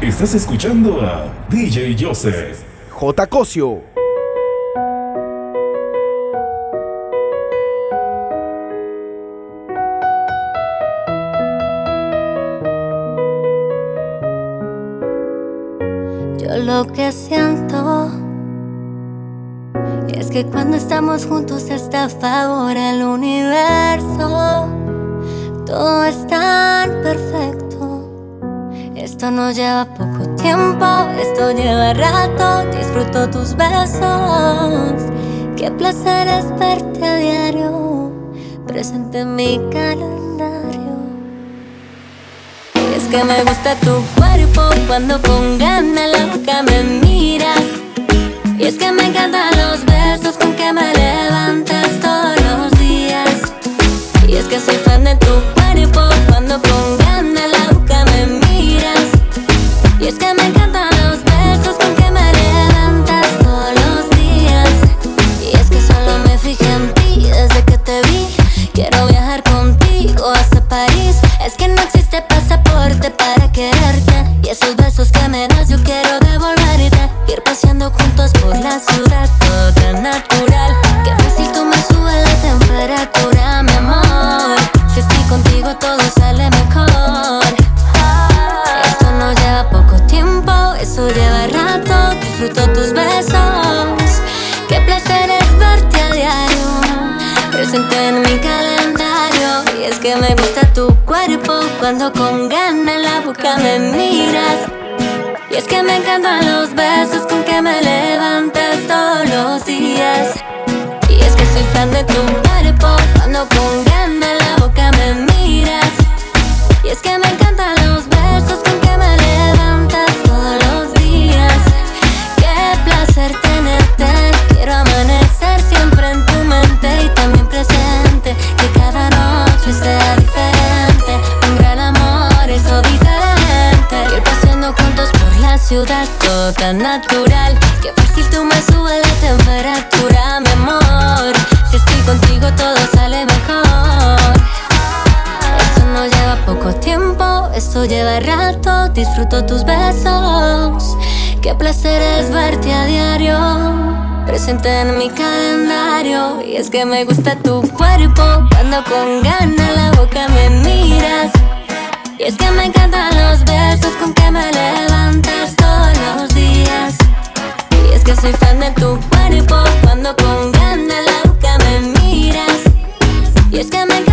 Estás escuchando a DJ Joseph. J. Cosio. Yo lo que siento es que cuando estamos juntos está a favor el universo. Todo es tan perfecto. Esto no lleva poco tiempo, esto lleva rato. Disfruto tus besos. Qué placer es verte a diario, presente en mi calendario. Es que me gusta tu cuerpo cuando con ganas la boca me miras. Y es que me encantan los besos con que me levantas todos los días. Y es que soy fan de tu cuerpo de tu cuerpo cuando con ganas la boca me miras. Y es que me encantan los besos con que me levantas todos los días. Qué placer tenerte. Quiero amanecer siempre en tu mente y también presente. Que cada noche sea diferente. Un gran amor, eso dice la gente. Ir paseando juntos por la ciudad, todo tan natural. Disfruto tus besos. Qué placer es verte a diario. Presente en mi calendario. Y es que me gusta tu cuerpo. Cuando con ganas la boca me miras. Y es que me encantan los besos con que me levantas todos los días. Y es que soy fan de tu cuerpo. Cuando con ganas la boca me miras. Y es que me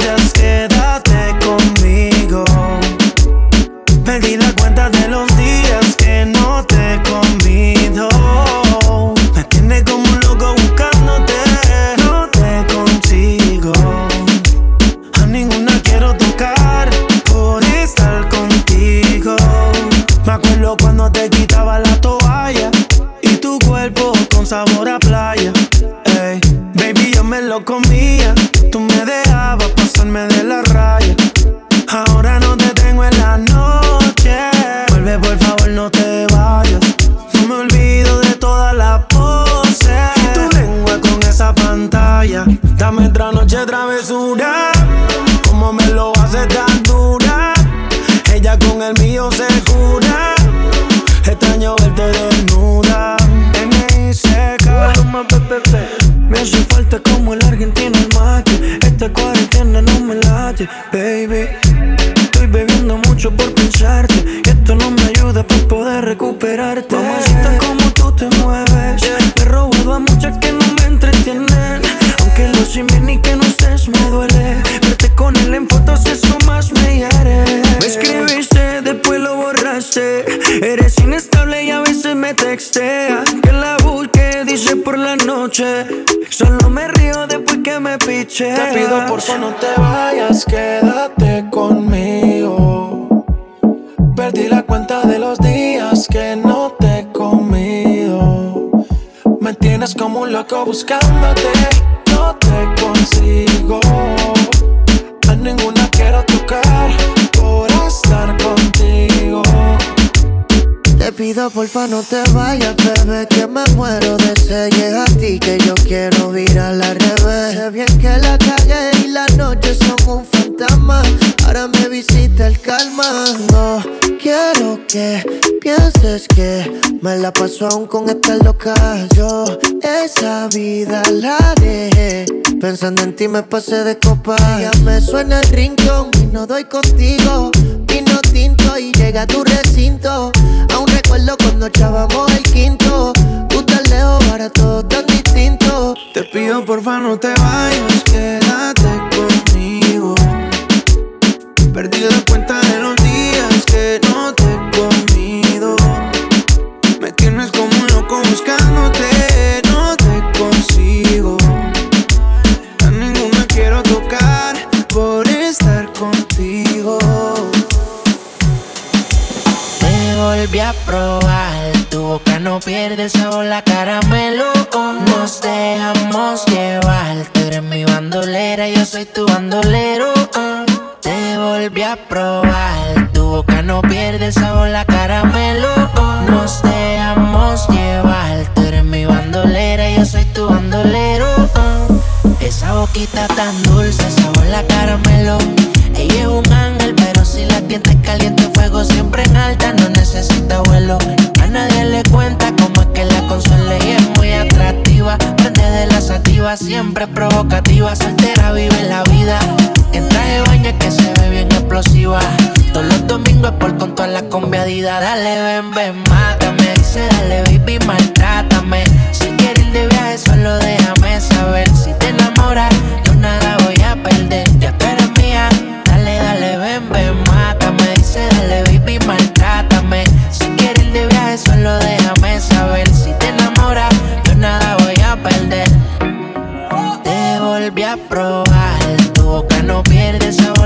vayas, quédate conmigo. Perdí la cuenta pido por favor no te vayas, quédate conmigo. Perdí la cuenta de los días que no te he comido. Me tienes como un loco buscándote, porfa no te vayas, bebé, que me muero de sed. A ti que yo quiero virar al revés. Sé bien que la cagué y las noches son un fantasma. Ahora me visita el calma. No quiero que pienses que me la paso aún con esta loca. Yo esa vida la dejé. Pensando en ti me pasé de copa. Ya me suena el rincón y no doy contigo. Vino y llega a tu recinto. Aún recuerdo cuando echábamos el quinto. Tú tan lejos, ahora todo tan distinto. Te pido porfa no te vayas, quédate conmigo. Perdí la cuenta de los días que no no pierde el sabor, la caramelo. Nos dejamos llevar, tú eres mi bandolera, yo soy tu bandolero. Te volví a probar, tu boca no pierde el sabor, la caramelo. Nos dejamos llevar, tú eres mi bandolera, yo soy tu bandolero. Esa boquita tan dulce, sabor la caramelo. Ella es un ángel, pero si la tientes caliente, fuego siempre la sativa, siempre provocativa, soltera, vive la vida. En traje baño que se ve bien explosiva. Todos los domingos por con toda la conviadida. Dale, ven, ven, mátame. Dice, dale, baby, maltrátame. Si quieres ir de viaje, solo déjame saber. Si te enamoras, yo nada voy a perder. Ya tú eres mía. Dale, dale, ven, ven, mátame. Dice, dale, baby, maltrátame. Si quieres ir de viaje, solo déjame saber. Si te enamoras, yo nada voy a perder. Volví a probar, tu boca no pierde sabor,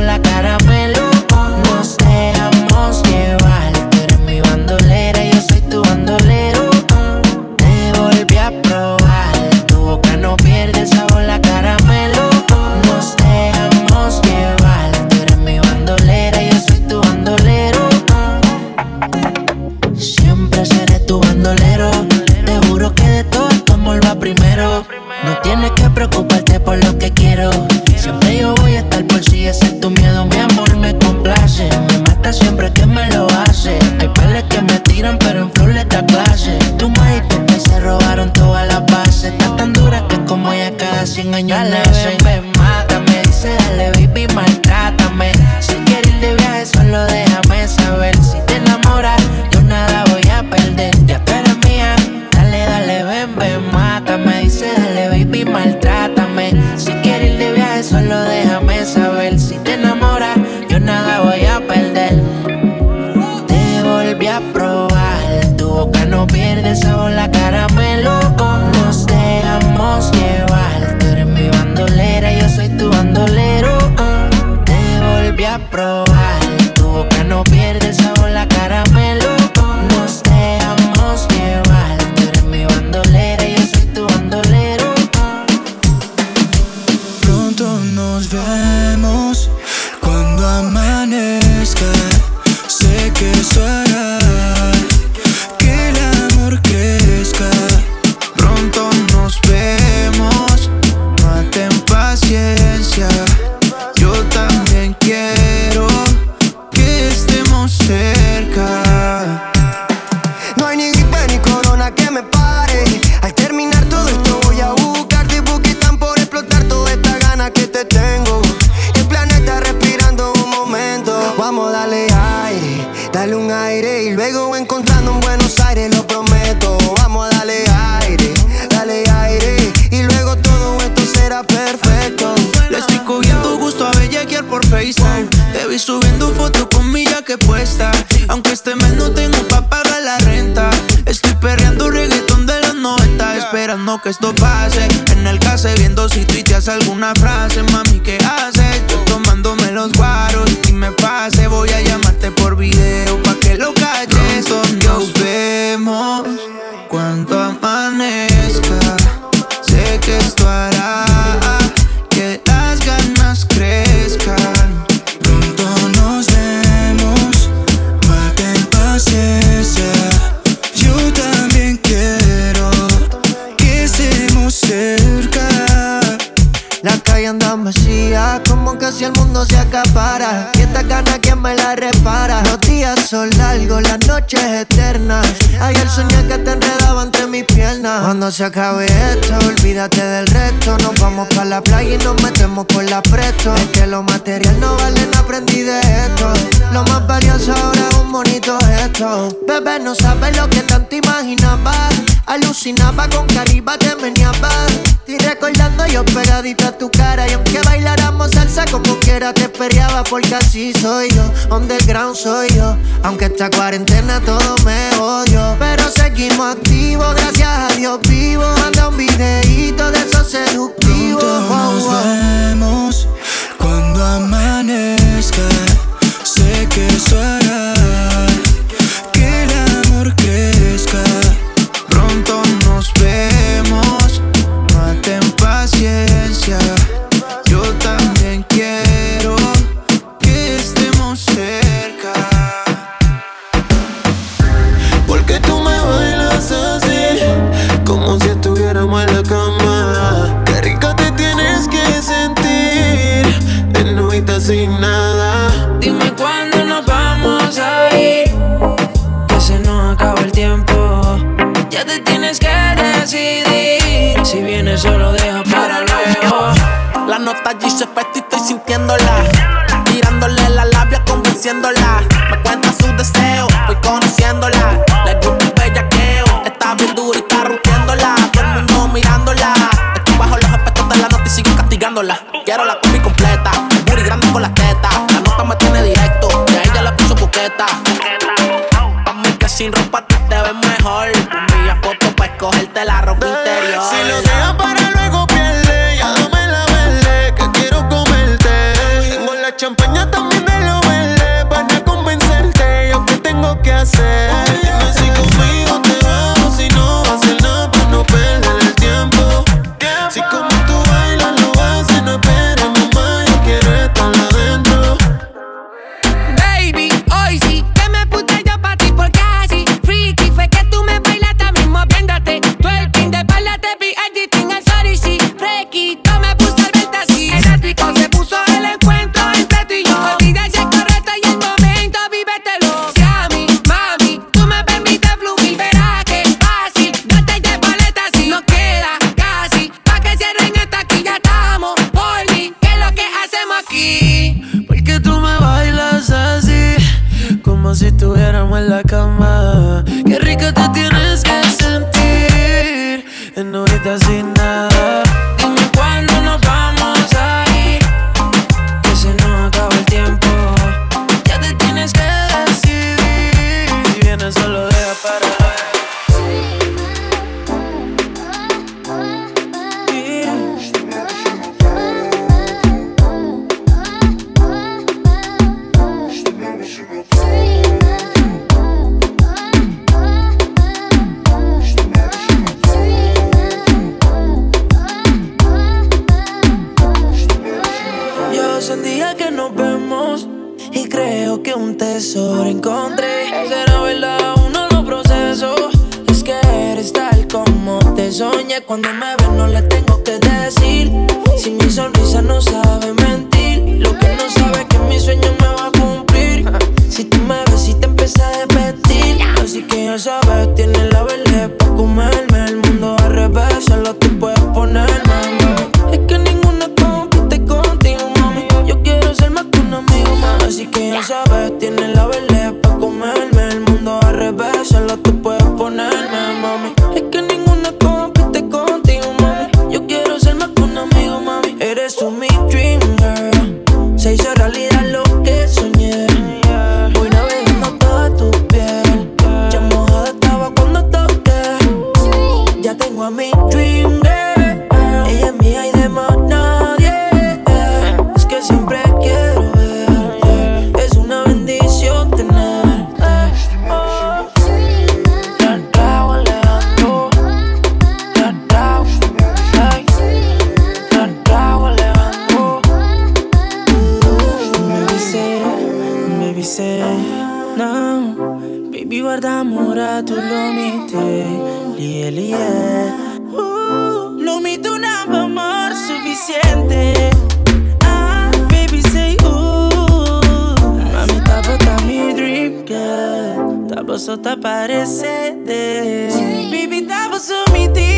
Tá parecendo, aparecer. Baby, tava sumido.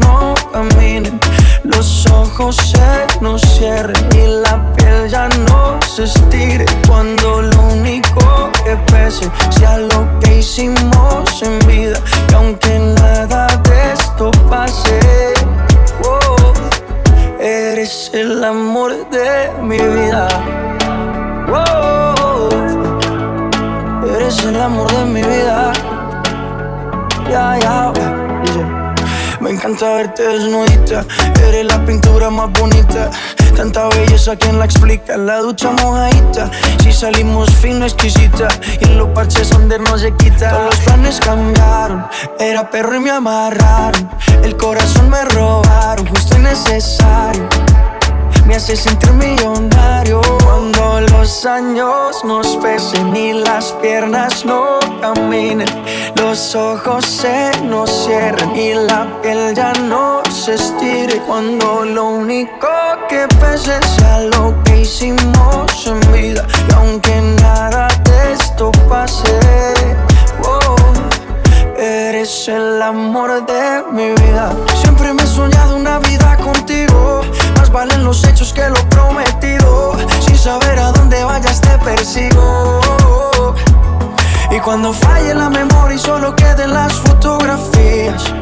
No caminen, los ojos se nos cierren y la piel ya no se estire. Desnudita. Eres la pintura más bonita. Tanta belleza, ¿quién la explica? La ducha mojadita. Si salimos fino, exquisita. Y en los parches donde no se quita. Todos los planes cambiaron. Era perro y me amarraron. El corazón me robaron, justo y necesario me hace sentir millonario. Cuando los años nos pesen y las piernas no caminen, los ojos se nos cierren y la piel ya no se estire. Cuando lo único que pese sea lo que hicimos en vida, y aunque nada de esto pase, oh, eres el amor de mi vida. Siempre me he soñado una vida contigo valen los hechos que lo prometido. Sin saber a dónde vayas te persigo. Y cuando falle la memoria y solo queden las fotografías.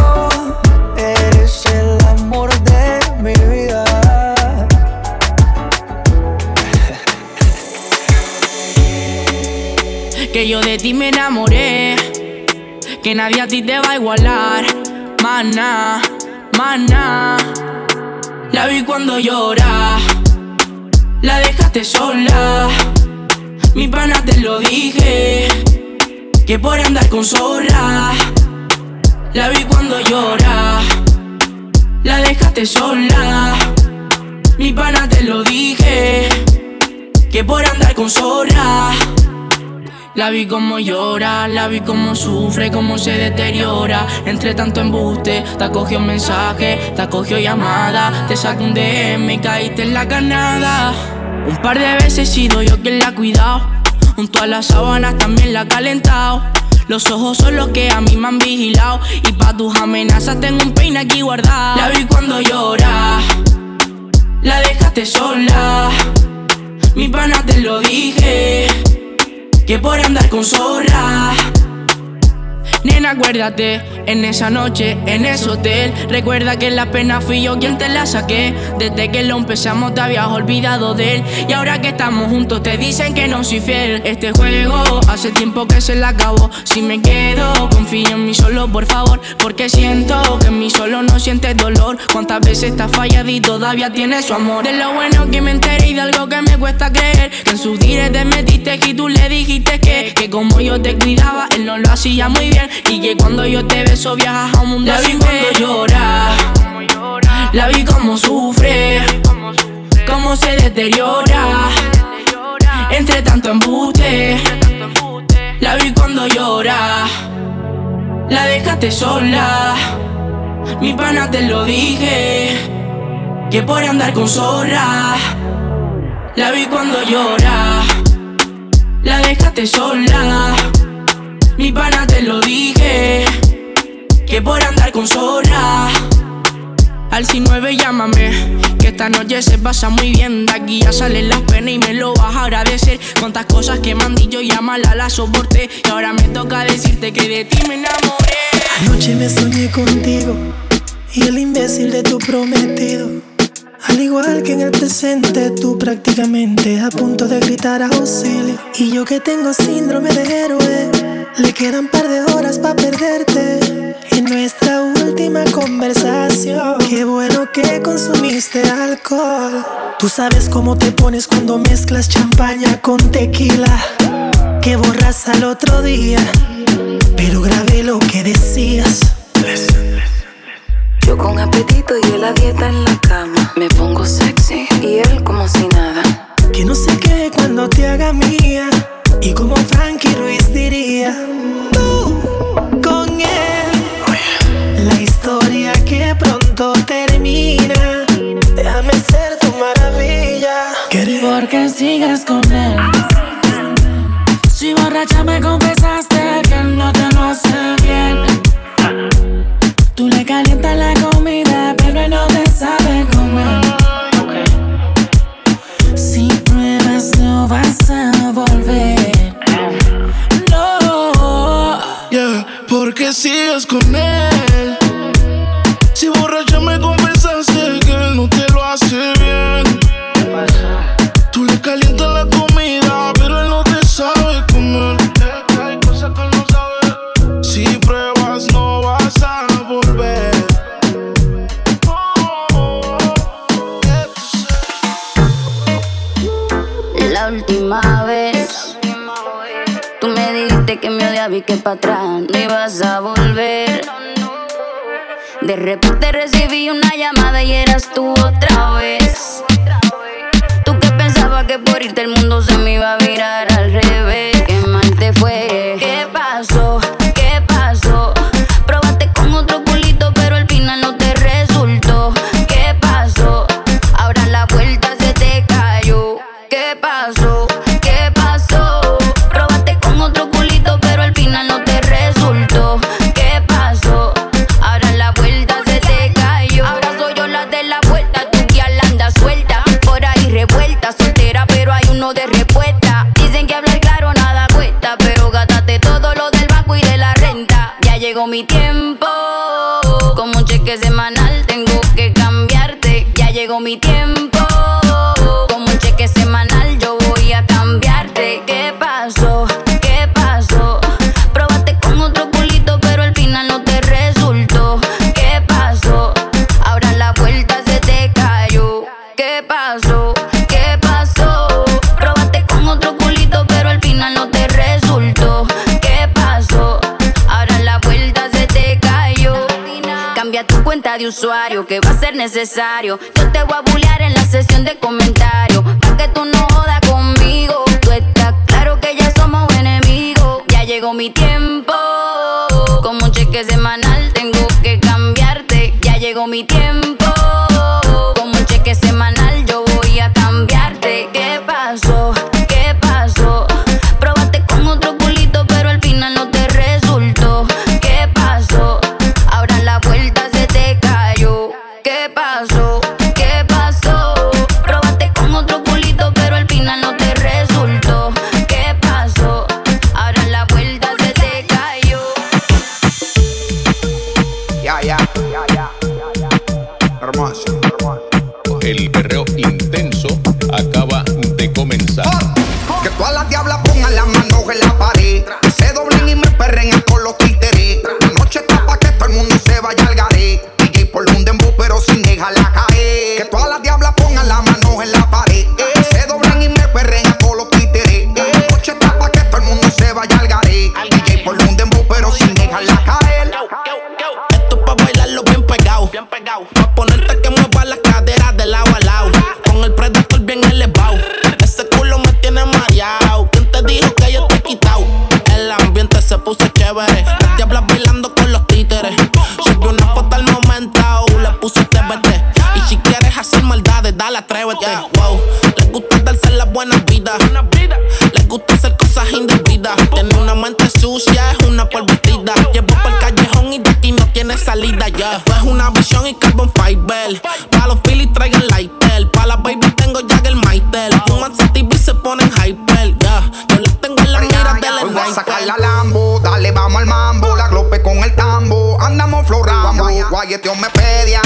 Que yo de ti me enamoré, que nadie a ti te va a igualar. Mana, mana. La vi cuando llora, la dejaste sola. Mi pana te lo dije, que por andar con zorra. La vi cuando llora, la dejaste sola. Mi pana te lo dije, que por andar con zorra. La vi como llora, la vi como sufre, como se deteriora. Entre tanto embuste, te acogió mensaje, te acogió llamada. Te saqué un DM caíste en la canada. Un par de veces he sido yo quien la ha cuidado. Junto a las sábanas también la ha calentado. Los ojos son los que a mí me han vigilado. Y pa' tus amenazas tengo un peine aquí guardado. La vi cuando llora, la dejaste sola. Mi pana te lo dije que por andar con zorra. Nena, acuérdate, en esa noche, en ese hotel. Recuerda que la pena fui yo quien te la saqué. Desde que lo empezamos te habías olvidado de él. Y ahora que estamos juntos te dicen que no soy fiel. Este juego hace tiempo que se la acabó. Si me quedo, confío en mí solo, por favor. Porque siento que en mí solo no sientes dolor. Cuántas veces estás fallado y todavía tienes su amor. De lo bueno que me enteré y de algo que me cuesta creer. Que en sus directos te metiste y tú le dijiste que, que como yo te cuidaba, él no lo hacía muy bien. Y que cuando yo te beso viajas a un mundo La vi cuando llora. La vi como sufre Cómo se deteriora. Entre tanto embuste La vi cuando llora. La dejaste sola. Mi pana te lo dije Que por andar con zorra. La vi cuando llora. La dejaste sola. Mi pana te lo dije, que por andar con zorra. Al 9 llámame, que esta noche se pasa muy bien. De aquí ya salen las penas y me lo vas a agradecer. Cuántas cosas que me han dicho, ya mala la soporté. Y ahora me toca decirte que de ti me enamoré. Anoche me soñé contigo y el imbécil de tu prometido. Al igual que en el presente, tú prácticamente a punto de gritar auxilio. Y yo que tengo síndrome de héroe, le quedan par de horas para perderte. En nuestra última conversación, qué bueno que consumiste alcohol. Tú sabes cómo te pones cuando mezclas champaña con tequila. Que borras al otro día, pero grabé lo que decías. Yo con apetito y él la dieta en la cama. Me pongo sexy y él como si nada. Que no sé qué cuando te haga mía. Y como Frankie Ruiz diría, tú con él. La historia que pronto termina. Déjame ser tu maravilla. Porque sigues con él. Si borracha me confesaste que él no te lo hace bien. Tú le calientas la comida, pero él no te sabe comer. Si pruebas, no vas a volver. Sigues con él. Que para atrás no ibas a volver. De repente recibí una llamada y eras tú otra vez. Tú que pensabas que por irte el mundo se me iba a virar al revés. Qué mal te fue ¿Qué pasó? Llegó mi tiempo. Como un cheque semanal, tengo que cambiarte. Ya llegó mi tiempo. Tu cuenta de usuario que va a ser necesario. Yo te voy a bullear en la sesión de comentarios. Pa' que tú no jodas conmigo. Tú estás claro que ya somos enemigos. Ya llegó mi tiempo. Como un cheque semanal tengo que cambiarte. Ya llegó mi tiempo. Como un cheque semanal y carbon fiber. Pa' los Phillies traigan lighter. Pa' la baby tengo ya el Maitel. Fuman sativa y se ponen hyper. Yeah. Yo las tengo en la mira del Hoy voy a sacar la Lambo. Dale, vamos al mambo. La glope con el tambo. Andamos florando. Guayeteo me pedían.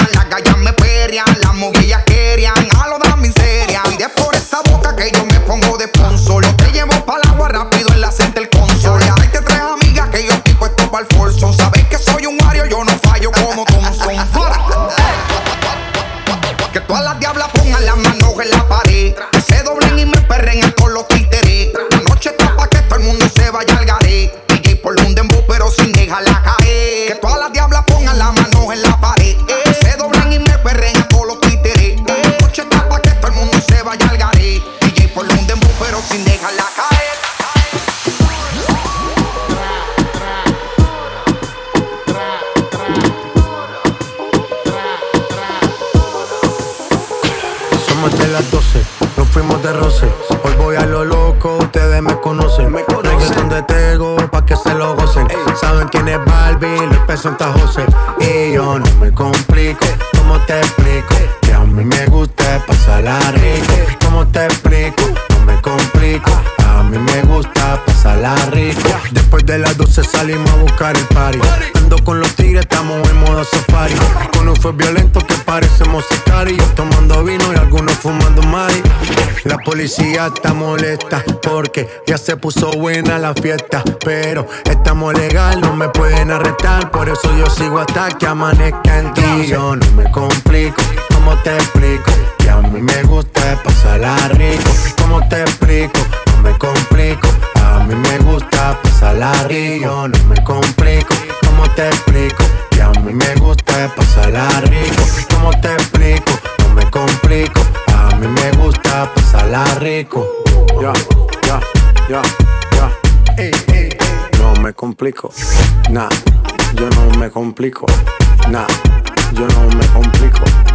Santa José. Y yo no me complico, ¿cómo te explico? Que a mí me gusta pasarla rico. ¿Cómo te explico? No me complico, a mí me gusta Larry. Después de las 12 salimos a buscar el party. Ando con los tigres, estamos en modo safari. Con fue violento que parecemos sicarios. Tomando vino y algunos fumando mari. La policía está molesta porque ya se puso buena la fiesta. Pero estamos legal, no me pueden arrestar. Por eso yo sigo hasta que amanezca en ti. Yo no me complico, ¿cómo te explico? Que a mí me gusta pasar rico. ¿Cómo te explico? No me complico a mí me gusta pasarla rico, no me complico, ¿cómo te explico? Que a mí me gusta pasarla rico, ¿cómo te explico? No me complico, a mí me gusta pasarla rico. Ya, ya, ya, ya. No me complico, nah, yo no me complico, nah, yo no me complico.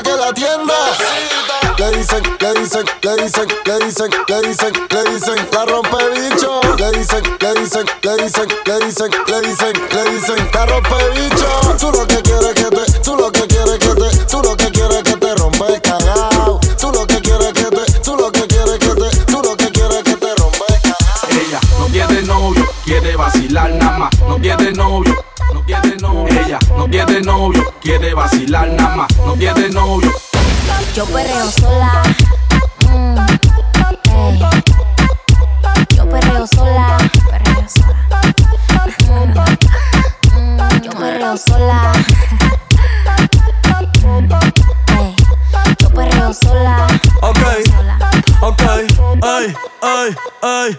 Que la atienda. Le dicen, le dicen, le dicen, le dicen, le dicen, le dicen, la rompe bicho. Le dicen, le dicen, le dicen, le dicen, le dicen, le dicen, la rompe bicho. Tú lo que quieres que te, tú lo que quieres que te, tú lo que quieres quiere vacilar nada más. No tiene novio. Yo perreo sola. Mm. Yo perreo sola. Perreo sola. Mm, yo perreo sola. Mm. Yo perreo sola. Ok, ok, ay, ay, ay.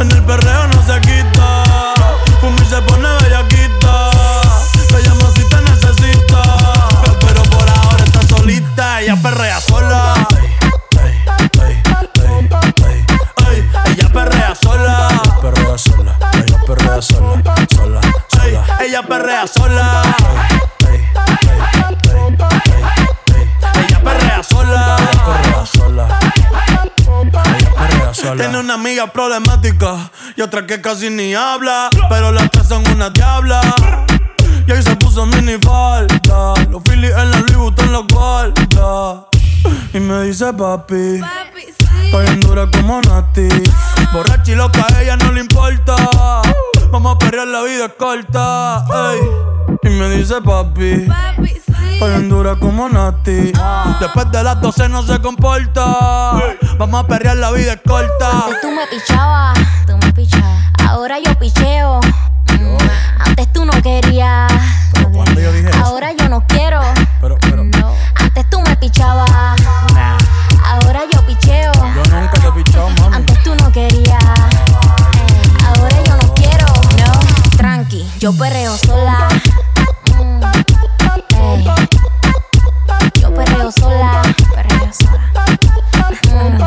En el perreo no se quita. Fumi se pone bellaquita. Te llama si te necesita. Pero por ahora está solita. Ella perrea sola. Ey, ella perrea sola. Perrea sola. Ella perrea sola. Sola. sola. Ella perrea sola. Ella. Perrea sola. Tiene una amiga problemática y otra que casi ni habla. Pero las tres son una diabla. Y ahí se puso mini falta. Los Phillies en la Louis Vuitton los guarda. Y me dice papi. Estoy en dura como Nati. Borracha y loca, a ella no le importa. Vamos a perrear, la vida es corta. ey. Y me dice papi. Estoy en dura como Nati. Después de las 12 no se comporta. Vamos a perrear, la vida es corta. Antes tú me pichabas, tú me pichabas. Ahora yo picheo. Mm, Antes tú no querías. Ahora yo no quiero. No. Antes tú me pichabas. Ahora yo picheo. Ahora yo no quiero. No. Tranqui, yo perreo sola. Mm. Yo perreo sola. Mm,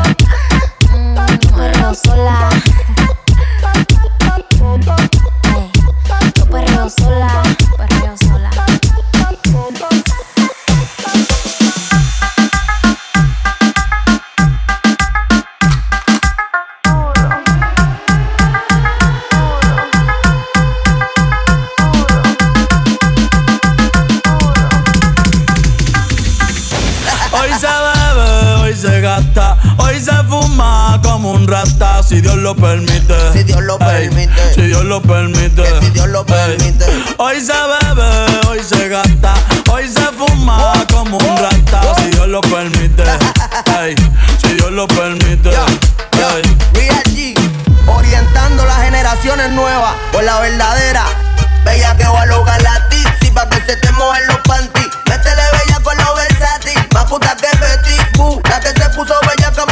yo perreo sola. Yo. Perreo sola. Como si Dios lo permite. Si Dios lo permite. Si Dios lo permite. si Dios lo permite. Hoy se bebe, hoy se gasta, hoy se fuma como un rata, si Dios lo permite. Ey, si Dios lo permite. Real G, orientando las generaciones nuevas por la verdadera. Bella que va a lograr la tizi pa' que se te mojen los panties. Métele bella con los versátil, más puta que Betty Boo. La que se puso bella que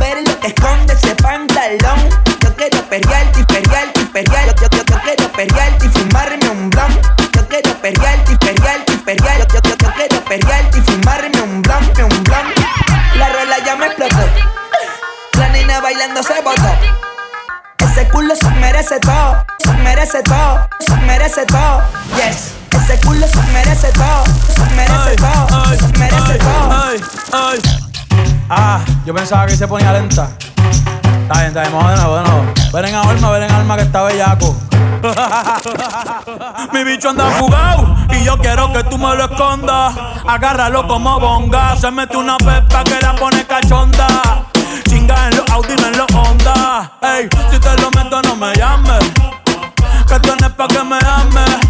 ver lo que esconde ese pantalón. Yo quiero perrearte y perrearte y perrearte. Yo, yo, yo, quiero perrearte y fumarme un blunt. Yo quiero perrearte y perrearte y perrearte. Yo, yo, yo, quiero perrearte y fumarme un blunt, un. La rola ya me explotó. La nena bailando se botó. Ese culo se merece todo, se merece todo, se merece todo. Yes. Ese culo se merece todo, se merece todo, se merece todo. Ah, yo pensaba que se ponía lenta. Está bien, está bien, vamos de nuevo. Ven en alma, ven en alma que está bellaco. Mi bicho anda fugado y yo quiero que tú me lo escondas. Agárralo como bonga. Se mete una pepa que la pone cachonda. Chinga en los Audi, no en los Honda. Ey, si te lo meto, no me llames. Que tú pa' que me ames.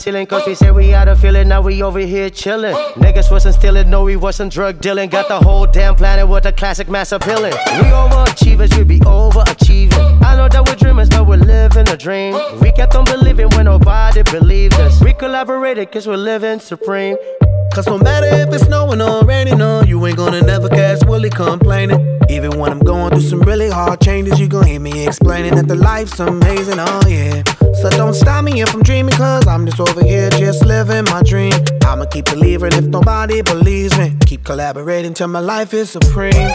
ceiling cause we said we had a feeling now we over here chilling. Niggas wasn't stealing no we wasn't drug dealing. Got the whole damn planet with a classic mass appealing. We overachievers we be overachieving. I know that we're dreamers but we're living a dream. We kept on believing when nobody believed us. We collaborated cause we're living supreme. Cause no matter if it's snowing or raining no, you ain't gonna never catch Willie complaining. Even when I'm going through some really hard changes, you gon' hear me explaining that the life's amazing, oh yeah. So don't stop me if I'm dreaming, cause I'm just over here just living my dream. I'ma keep believing if nobody believes me. Keep collaborating till my life is supreme.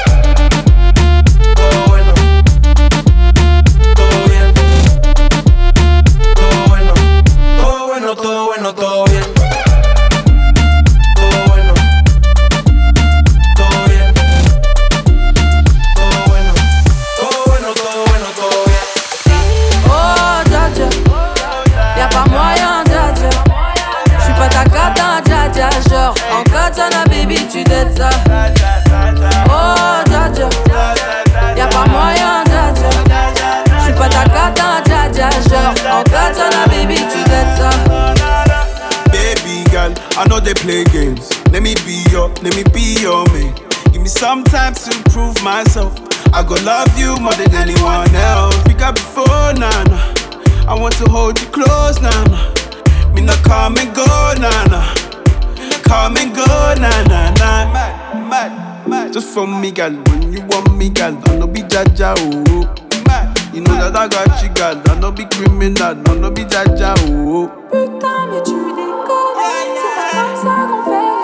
Play games. Let me be your, let me be your man. Give me some time to prove myself. I go love you more than anyone else. We got before, nah, nah. I want to hold you close, nah, nah. Me not come and go, nah, nah. Come and go, nah, nah, nah. Mad, mad, mad. Just for me, girl. When you want me, girl, I no be jaja, oh. Mad. You know that I got you, girl. I no be criminal, no, no be jaja, oh. Putain, mais tu déconnes. C'est pas comme ça qu'on fait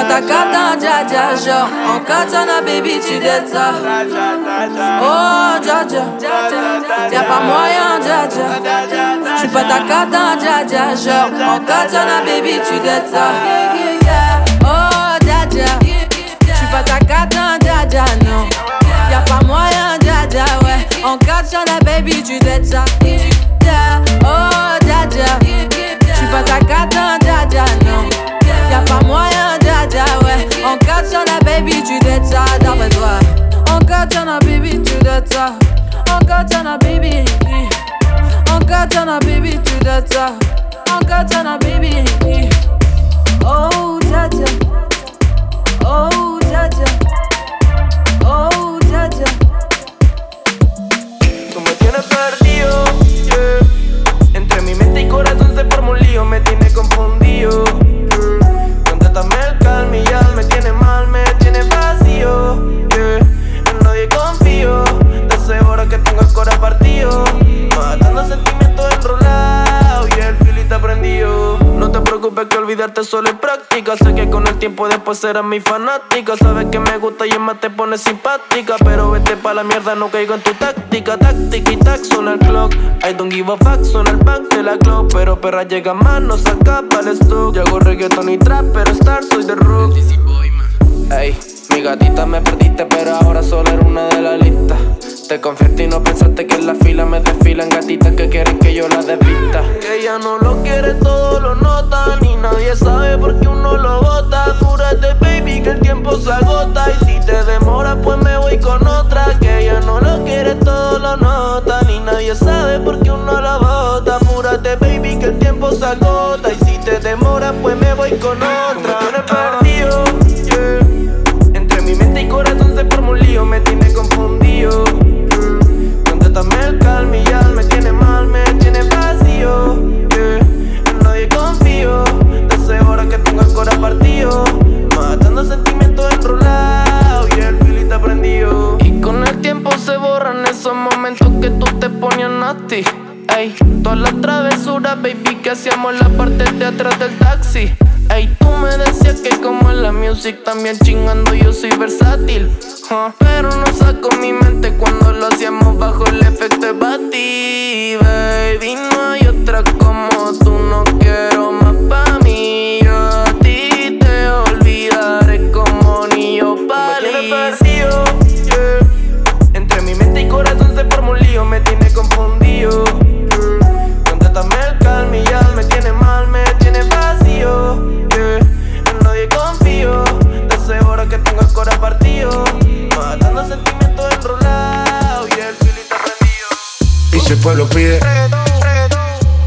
J'suis pas ta cata, dja dja. Genre, en katana, baby, tu dettes ça. Oh, dja dja. Y'a pas moyen, dja dja. J'suis pas ta cata, dja dja. Genre, en katana, baby, tu dettes ça. Oh, dja dja. J'suis pas ta cata, dja dja, non. Y'a pas moyen, dja dja, ouais. En katana, baby, tu dettes ça. Oh, dja dja. J'suis pas ta cata, dja dja, non. Y'a pas moyen, dja, ouais. En katana, baby, tu ça, d'après toi. En katana, baby, tu dettes ça. En katana, baby. En katana, baby, tu dettes ça. En katana, baby. Oh, dja. Oh, dja. Oh, dja. Tú me tienes perdido, yeah. Entre mi mente y corazón se forma un lío, me tiene confundido. Contrátame me tiene mal, me tiene vacío. yeah. En nadie confío, deseo que tengo el corazón partido. Que olvidarte solo es práctica. Sé que con el tiempo después serás mi fanática. Sabes que me gusta y más te pone simpática. Pero vete pa' la mierda, no caigo en tu táctica. Táctica y tac, suena el clock. I don't give a fuck, suena el back de la clock. Pero perra llega más, no saca el stock. Yo hago reggaeton y trap, pero star soy de rock. Ey, mi gatita me perdiste, pero ahora solo era una de la lista. Te confiaste y no pensaste que en la fila me desfilan gatitas que quieren que yo la desvista. Que ella no lo quiere, todo lo nota. Ni nadie sabe por qué uno lo bota. Cúrate, baby, que el tiempo se agota. Y si te demora, pues me voy con otra. Que ella no lo quiere, todo lo nota. Ni nadie sabe por qué uno lo bota. Apúrate, baby, que el tiempo se agota. Y si te demora, pues me voy con otra. Me perdido, yeah. Entre mi mente y corazón se forma un lío, me tiene confundido. Mm. El calma y ya me tiene mal, me tiene vacío. Yeah. En nadie confío, deseo ahora que tengo el corazón partido. Matando sentimientos enrolados y el filito prendido. Y con el tiempo se borran esos momentos que tú te ponías nasty. Ey, todas las travesuras, baby, que hacíamos la parte de atrás del taxi. Ey, tú me decías que como en la music también chingando yo soy versátil. huh. Pero no saco mi mente cuando lo hacíamos bajo el efecto de Bati, baby. No hay otra como tú, no quiero más pa' mí. Yo a ti te olvidaré como niño París. Entre mi mente y corazón se forma un lío, me tiene que tengo el corazón partido. Matando sentimientos enrolados y el feeling está prendido. Y si el pueblo pide, reggaetón, reggaetón.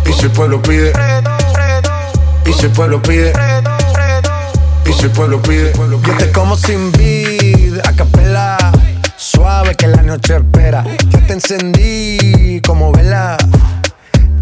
Y si el pueblo pide, Y si el pueblo pide, Y si el pueblo pide, yo te como sin vid, a capela. Suave que la noche espera. Yo te encendí como vela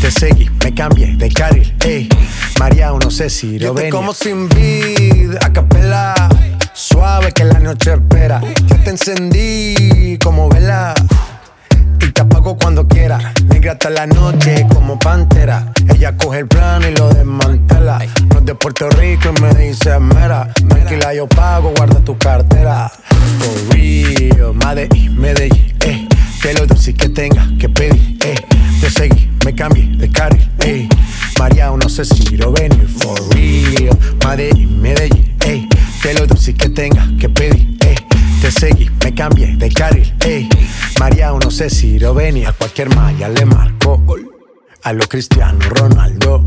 Te seguí, me cambié de carril, ey. María, no sé si lo ven. como sin vid, a capela. Suave que la noche espera. Yo te encendí como vela. Y te apago cuando quiera. Negra hasta la noche como pantera. Ella coge el plano y lo desmantela. No es de Puerto Rico y me dice mera. Tranquila, yo pago, guarda tu cartera. For real, Madrid, Medellín, eh. Que lo dulce que tenga que pedir, eh. Te seguí, me cambié de carril, ey. María, no sé si lo venir, for real. Madrid, Medellín, ey. Que lo dulce que tenga que pedir, ey. Te seguí, me cambié de carril, ey. María, no sé si lo venir. A cualquier malla le marco. A lo Cristiano Ronaldo.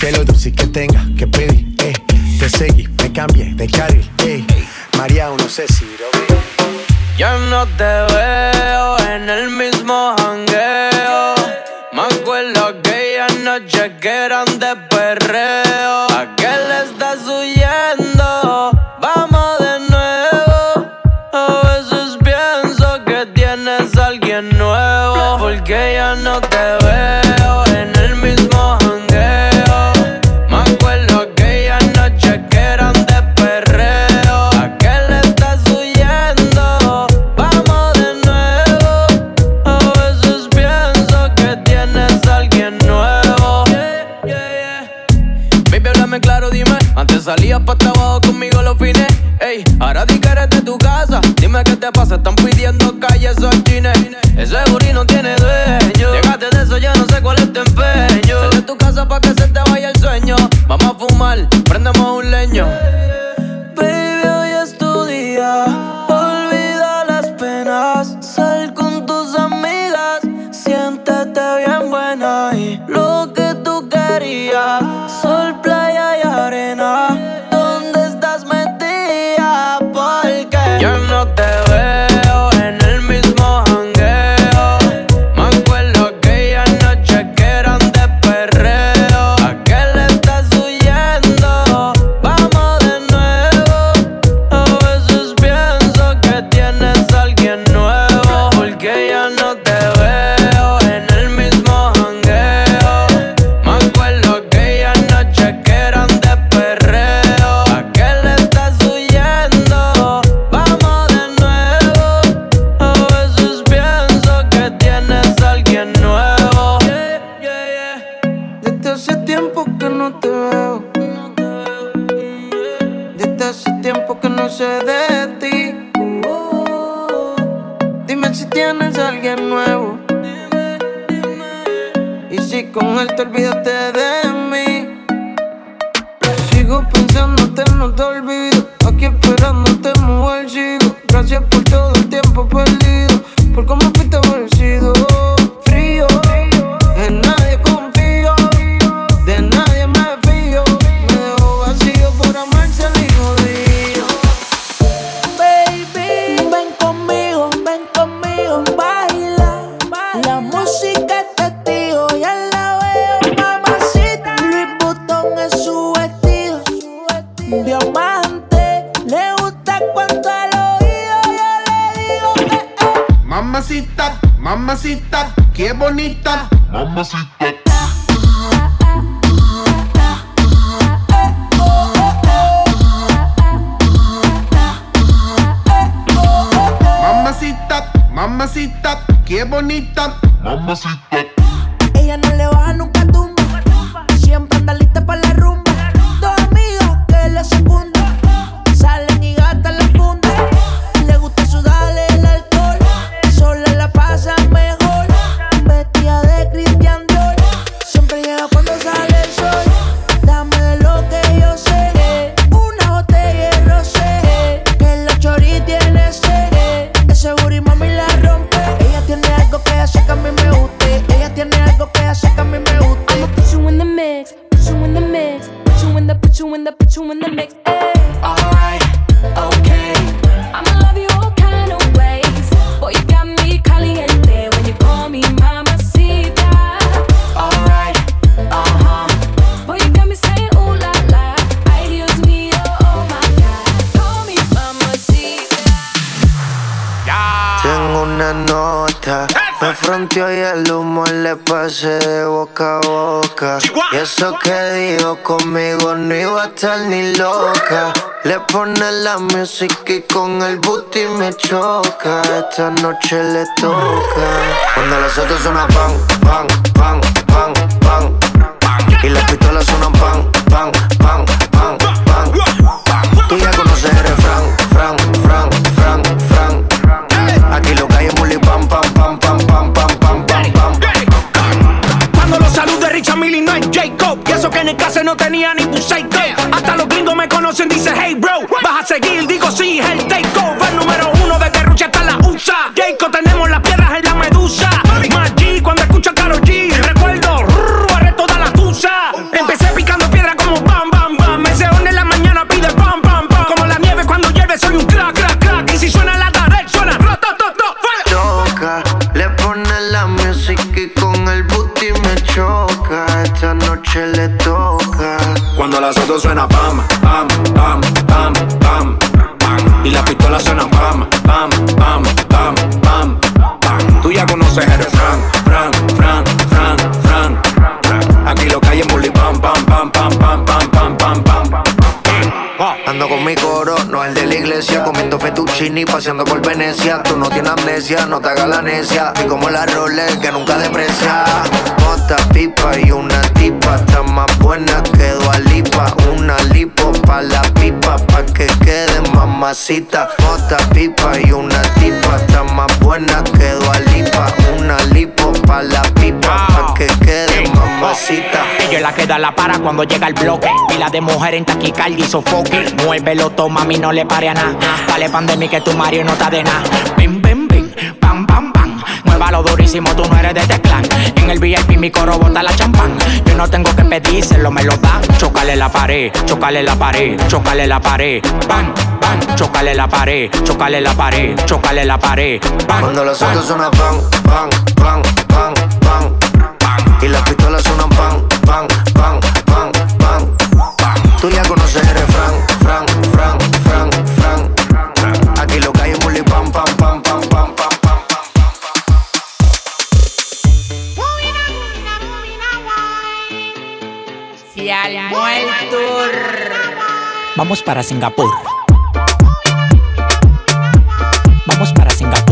Que lo dulce que tenga que pedir, eh. Te seguí, me cambié de carril, ey. María, no sé si lo veo. Ya no te veo en el mismo jangueo. Me acuerdo aquella noche que eran de perreo. Salías pa' trabajo conmigo los fines. Ey, ahora di que eres de tu casa. Dime qué te pasa, están pidiendo calles o chines. Ese booty no tiene dueño. Llegaste de eso, ya no sé cuál es tu empeño. De tu casa pa' que se te tiempo que no te veo. Desde hace tiempo que no sé de ti. Dime si tienes a alguien nuevo. Y si con él te olvidaste de on a bang suena pam, pam, pam, pam, pam, pam. Y la pistola suena pam, pam, pam, pam, pam, pam. Tú ya conoces el Fran, Fran, Fran, Fran, Fran. Aquí lo que hay es bully, pam, pam, pam, pam, pam, pam, pam, pam, pam. Ando con mi coro, no el de la iglesia, comiendo fettuccini, paseando por Venecia. Tú no tienes amnesia, no te hagas la necia. Y como la Rolex que nunca deprecia. Mota, pipa y una tipa, está más buena una lipo pa' la pipa, pa' que quede mamacita. Otra pipa y una tipa, está más buena que Dualipa. Una lipo pa' la pipa, pa' que quede mamacita. Ella la queda la para cuando llega el bloque. Pila de mujer en taquicardia y sofoque. Muévelo, toma, a mí no le pare a nada. Dale pandemia que tu Mario no está de nada. Balo durísimo, tú no eres de este Teclan. En el VIP mi coro bota la champán. Yo no tengo que pedírselo, me lo dan. Chocale la pared, chocale la pared, chocale la pared. Bang, bang, chocale la pared, chocale la pared, chocale la pared. Bang, Cuando los autos suenan bang, bang, bang, bang, bang. Y las pistolas suenan bang, bang. Vamos para Singapur. Vamos para Singapur.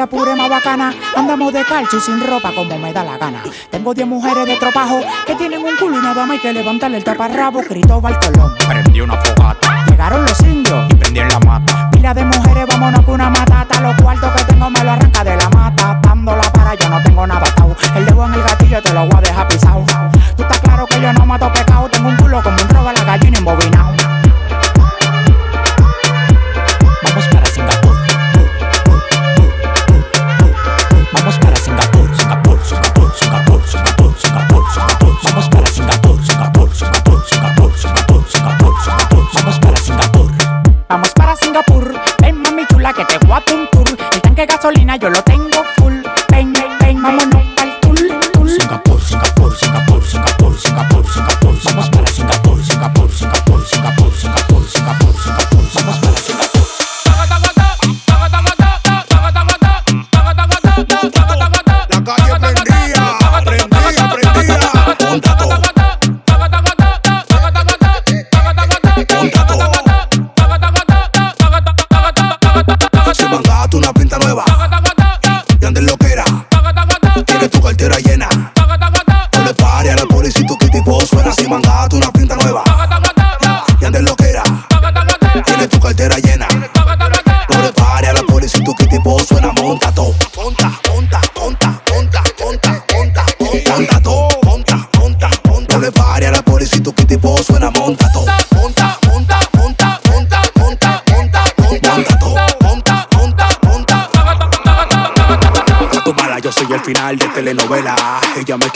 la pure más bacana. Andamos de calcio y sin ropa como me da la gana. Tengo 10 mujeres de tropajo que tienen un culo y nada más hay que levantarle el taparrabo. Cristóbal Colón. Prendí una fogata. Llegaron los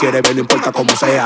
quiere ver, no importa cómo sea.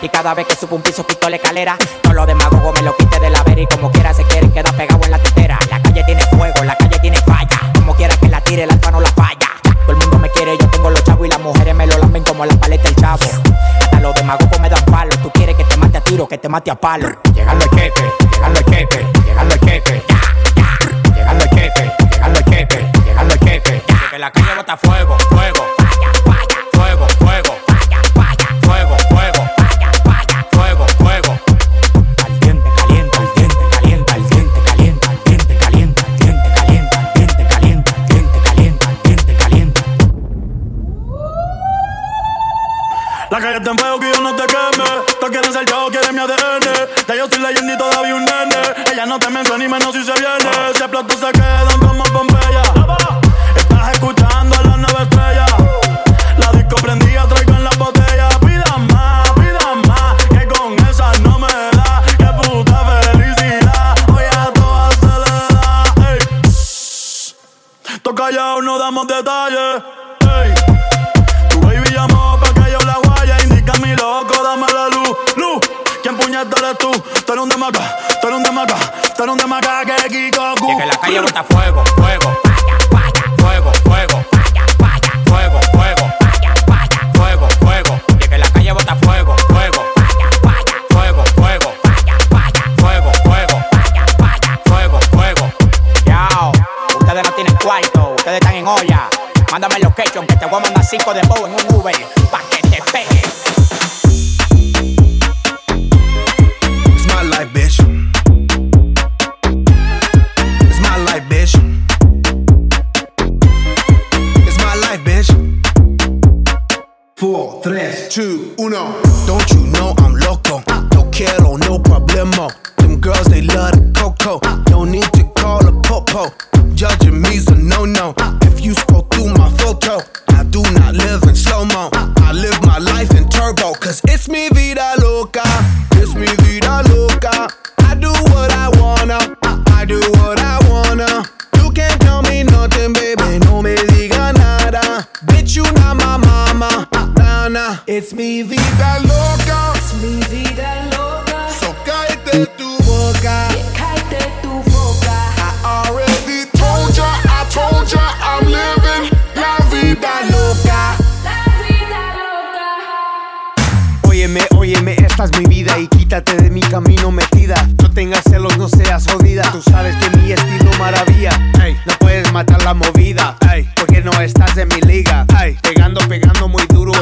Y cada vez que subo un piso, quito la escalera. No lo demagogo, me lo quite de la vera. Y como quiera se quiere, queda pegado en la tetera. La calle tiene fuego, la calle tiene falla. Como quiera que la tire, la alfa no la falla. Todo el mundo me quiere, yo tengo los chavos. Y las mujeres me lo lamen como la paleta el chavo. Hasta los demagogos me dan palo. Tú quieres que te mate a tiro, que te mate a palo. No te menciona ni menos si se viene. Si platos se quedan como Pompeya. Estás escuchando a la nueva estrella. La disco prendía, traigo en la botella. Pida más, pida más. Que con esa no me da. Que puta felicidad. Hoy a todas se le da. Ey. Toca ya no damos detalles. Ey. Tu baby llamó pa' que yo la guaya. Indica mi loco, dame la luz. Luz. ¿Quién puñeta eres tú? Kiko Y la calle bota fuego, fuego, fuego, fuego, fuego, fuego, fuego, fuego. Y que la calle bota fuego, fuego, fuego, fuego, fuego, fuego, fuego, fuego. Ustedes no tienen cuarto, ustedes están en olla. Mándame location que te voy a cinco de bow en un Uber two, uno. Don't you know I'm loco? Ah. No quiero, no problemo. Them girls, they love the coco. Ah. No need to call a popo. Judging me's a no no. Ah. If you scroll through my photo, I do not live in slow mo. I live my life in turbo, cause it's mi vida loca. Nah. It's mi vida loca. It's mi vida loca. So cállate tu boca. Cállate tu boca. I already told ya, I told ya, I'm living la vida loca. Óyeme, óyeme, esta es mi vida y quítate de mi camino metida. No tengas celos, no seas jodida. Tú sabes que mi estilo maravilla. No puedes matar la movida. Porque no estás en mi liga. Pegando, pegando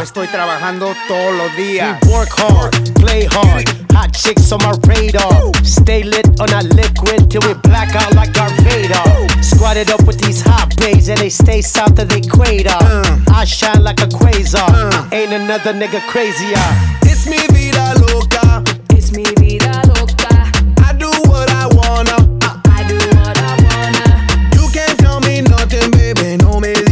muy duro. Estoy trabajando todos los días. We work hard, play hard. Hot chicks on my radar. Stay lit on a liquid till we black out like Darth Vader. Squatted up with these hot bays and they stay south of the equator. Uh. I shine like a quasar. Uh. Ain't another nigga crazier. It's mi vida loca. It's mi vida loca. I do what I wanna. I do what I wanna. You can't tell me nothing, baby. No me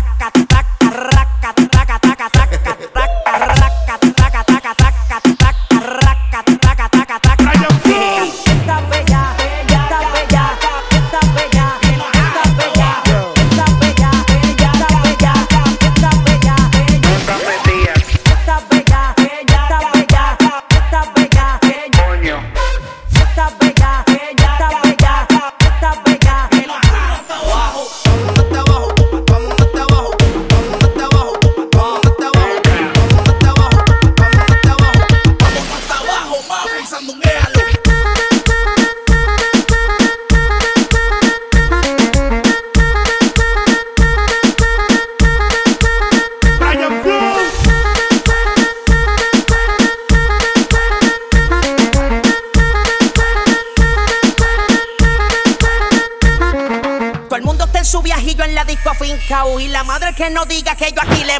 que no diga que yo aquí le he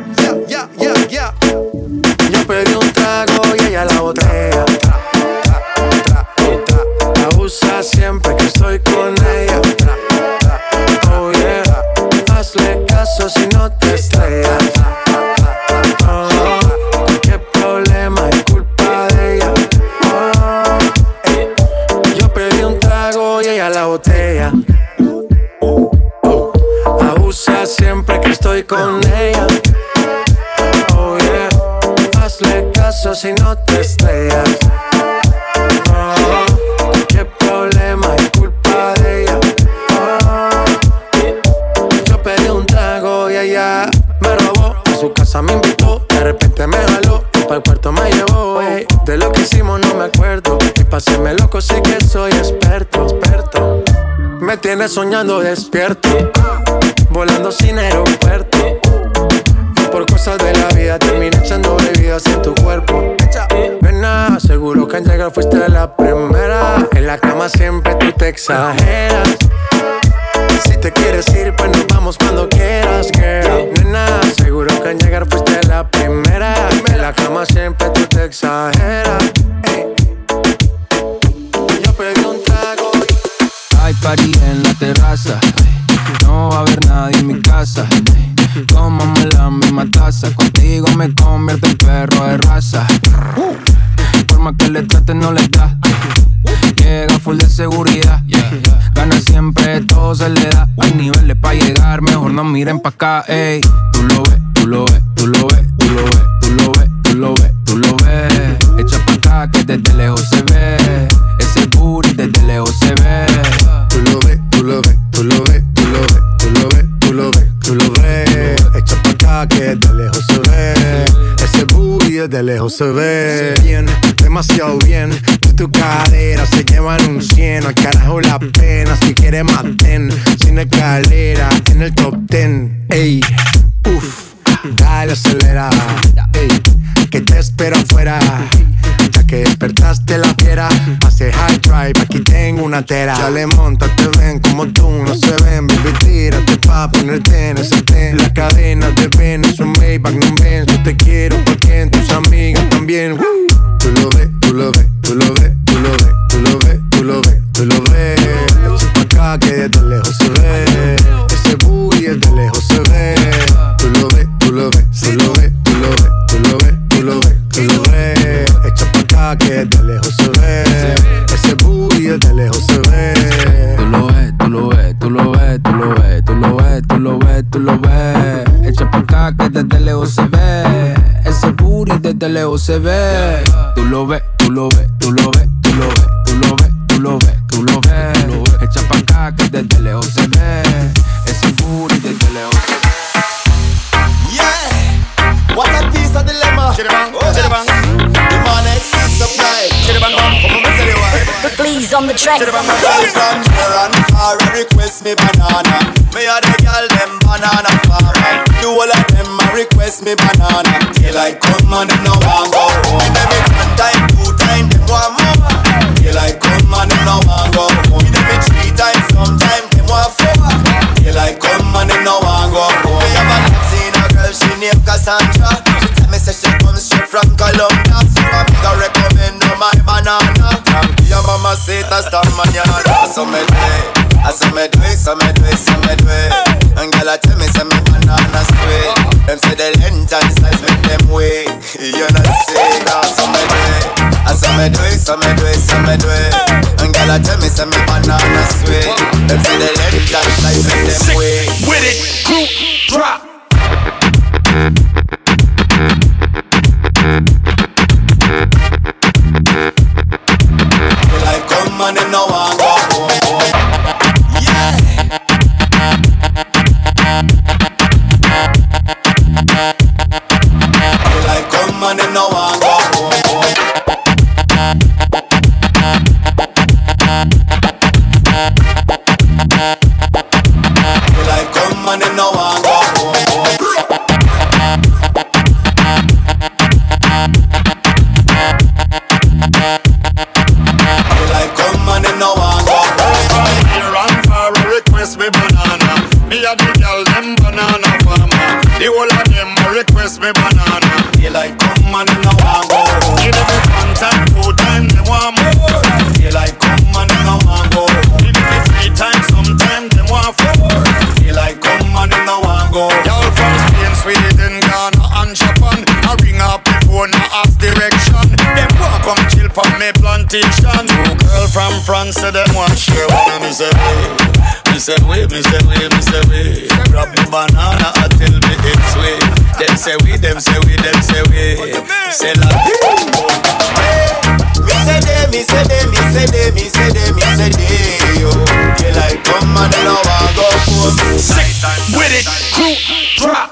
Soñando despierto, volando sin aeropuerto. Y por cosas de la vida terminé echando bebidas en tu cuerpo. Nena, seguro que al llegar fuiste la primera. En la cama siempre tú te exageras. Ey. Tú lo ves, tú lo ves, tú lo ves, tú lo ves, tú lo ves, tú lo ves, tú lo ves. Echa pa' acá que desde lejos se ve. Ese booty desde lejos se ve. Tú lo ves, tú lo ves, tú lo ves, tú lo ves, tú lo ves, tú lo ves, tú lo ves. Echa pa' acá que de lejos se ve. Ese booty de lejos se ve. Demasiado bien. Tu cadera se llevan un cien. Al carajo la pena. Si quieres maten. Sin escalera en el top ten. Ey, uff. Dale acelera. Ey, que te espero afuera. Ya que despertaste la fiera, pase high drive, aquí tengo una tera. Ya le monta, te ven como tú, no se ven, baby, tírate pa' ponerte en ese ten. La cadena de ven, es un Maybach, no ven, yo te quiero porque tus amigas también. Tú lo ves, tú lo ves, tú lo ves, tú lo ves, tú lo ves, tú lo ves, tú lo ves. Echa pa' acá que desde lejos se ve. Acá que desde lejos se ve. Ese booty desde lejos se ve. Tú lo ves, tú lo ves, tú lo ves, tú lo ves, tú lo ves, tú lo ves, tú lo ves. Echa pa' acá que desde lejos se ve. Ese booty desde lejos se ve. Tú lo ves, tú lo ves, tú lo ves, tú lo ves, tú lo ves, tú lo ves, tú lo ves. Echa pa' acá que desde lejos se ve. Ese booty desde lejos se ve. Yeah, what a piece of dilemma. Chiribang, chiribang. Please on the track. From far, request me banana. The them banana. You all of them request me banana. Daylight come and them no go home. Me one time, two time, them want more. Daylight come and them no go home. Me three times, them want four. Daylight come and them no go home. Seen a girl, she Cassandra. Say she comes straight from Colombia. So I'm gonna recommend her my banana. From your mama say that's the manana. So me say, I saw me do it, saw me do it, saw me do it. And girl, I tell me, say me banana sweet. Them say the length and size make them wait. You know say, I saw me do it. I saw me do it, saw me do it, saw me do it. And girl, I tell me, say me banana sweet. Them say the length and size make them wait. With it, crew, drop. Like come and no one go home, home. Like come and no one go home. Here and far request me banana. Me a the girl them banana farmer. The whole of them a request me banana. They like me. Two girl from France, say them want share one. Me say wait, me say wait, me say wait, me say wait. Grab me banana, tell me it's way. Them say we, them say we, them say we. Say la Me say they, me say they, me say they, me say they, me say they, yo. They like come and no one go home. Sick with it, crew, drop.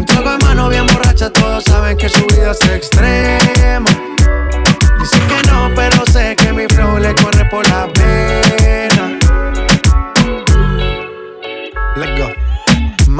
Un trago de mano bien borracha, todos saben que su vida es extrema. Dicen que no, pero sé que mi flow le corre por la pena. Let's go.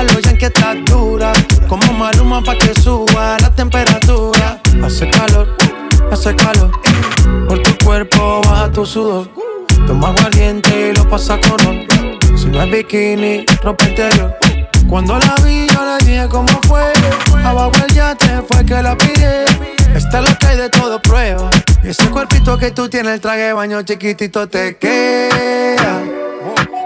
A que estás dura. Como maluma pa' que suba la temperatura. Hace calor, hace calor. Por tu cuerpo baja tu sudor. Toma agua caliente y lo pasa con. Si no es bikini, ropa interior. Cuando la vi, yo le dije cómo fue. Abajo el yate fue que la pide. Está lo que hay de todo prueba. Y ese cuerpito que tú tienes, el traje baño chiquitito te queda.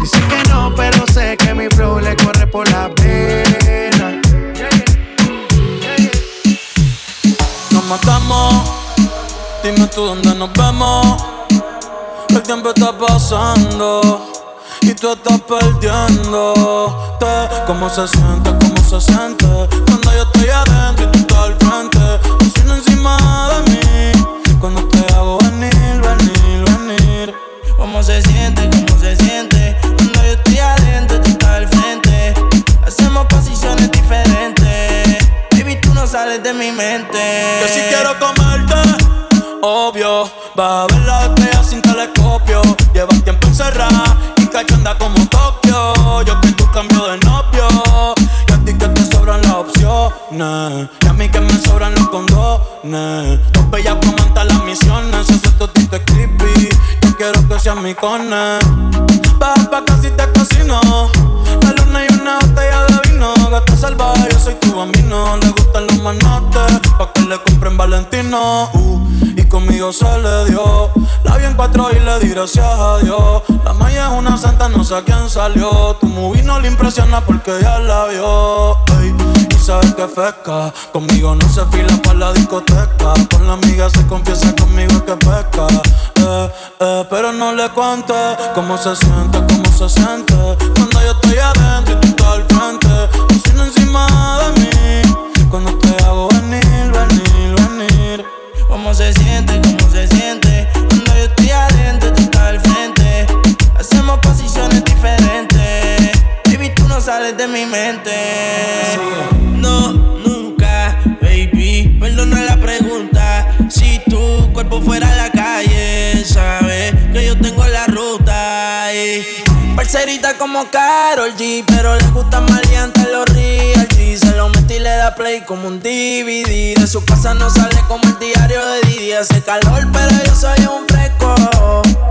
Dicen que no, pero sé que mi flow le corre por la pena. Dime tú dónde nos vemos. El tiempo está pasando y tú estás perdiendo. ¿Cómo se siente? ¿Cómo se siente? Cuando yo estoy adentro y tú estás al frente. Haciendo encima de mí. Cuando te hago venir, venir, venir. ¿Cómo se siente? ¿Cómo se siente? De mi mente. Que si quiero comerte, obvio. Va a ver la estrella sin telescopio. Llevas tiempo encerrada y cachonda como Tokio. Yo que tú cambio de novio. Y a ti que te sobran las opciones. Y a mí que me sobran los condones. Dos bellas comentan las misiones. Ese totito es creepy. Yo quiero que seas mi cone. Baja pa' casi te cocino. La luna y una botella de vino. Gata salvaje, yo soy tu bambino. Manotes. Pa' que le compren Valentino. Uh, y conmigo se le dio. La vi en cuatro y le di gracias a Dios. La maya es una santa, no sé a quién salió. Tu movie no le impresiona porque ya la vio. Y sabes que fresca. Conmigo no se fila para la discoteca. Con la amiga se confiesa conmigo es que pesca. Eh, eh, pero no le cuente cómo se siente, cómo se siente. Cuando yo estoy adentro y tú estás al frente. Encima de mí. ¿Cómo como Carol G, pero le gusta maleante los real G. Se lo metí y le da play como un DVD. De su casa no sale como el diario de Didi. Hace calor, pero yo soy un fresco.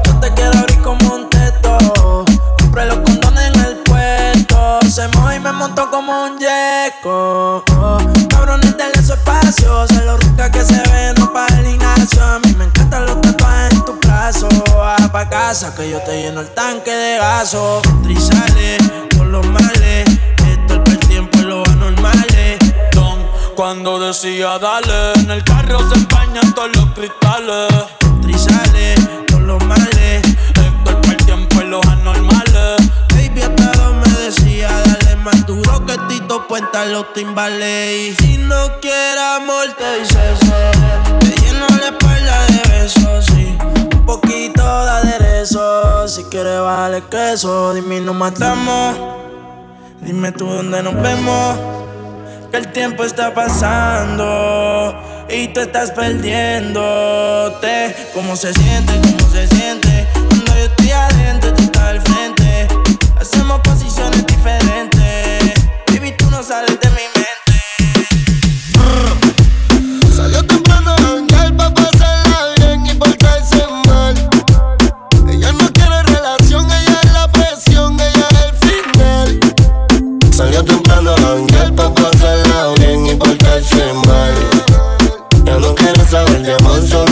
Yo te quiero abrir como un teto. Compré los condones en el puerto. Se moja y me montó como un yeco. Cabrones, denle su espacio. Se lo rica que se que yo te lleno el tanque de gaso. Sale con los males. Esto es el tiempo y los anormales. Don, cuando decía dale, en el carro se empañan todos los cristales. Sale con los males. Esto es el tiempo y los anormales. Baby, hasta dos me decía, dale más duro que Tito Puenta los timbales. Y si no quieres amor, te dice eso. Te lleno la espalda de besos, sí. Poquito de aderezo. Si quieres bajarle queso, dime y nos matamos. Dime tú dónde nos vemos. Que el tiempo está pasando y tú estás perdiéndote. ¿Cómo se siente? ¿Cómo se siente? Cuando yo estoy adentro, tú estás al frente. Hacemos posiciones diferentes. Baby, tú no sales de mi mente. Quiere saber de amor, solo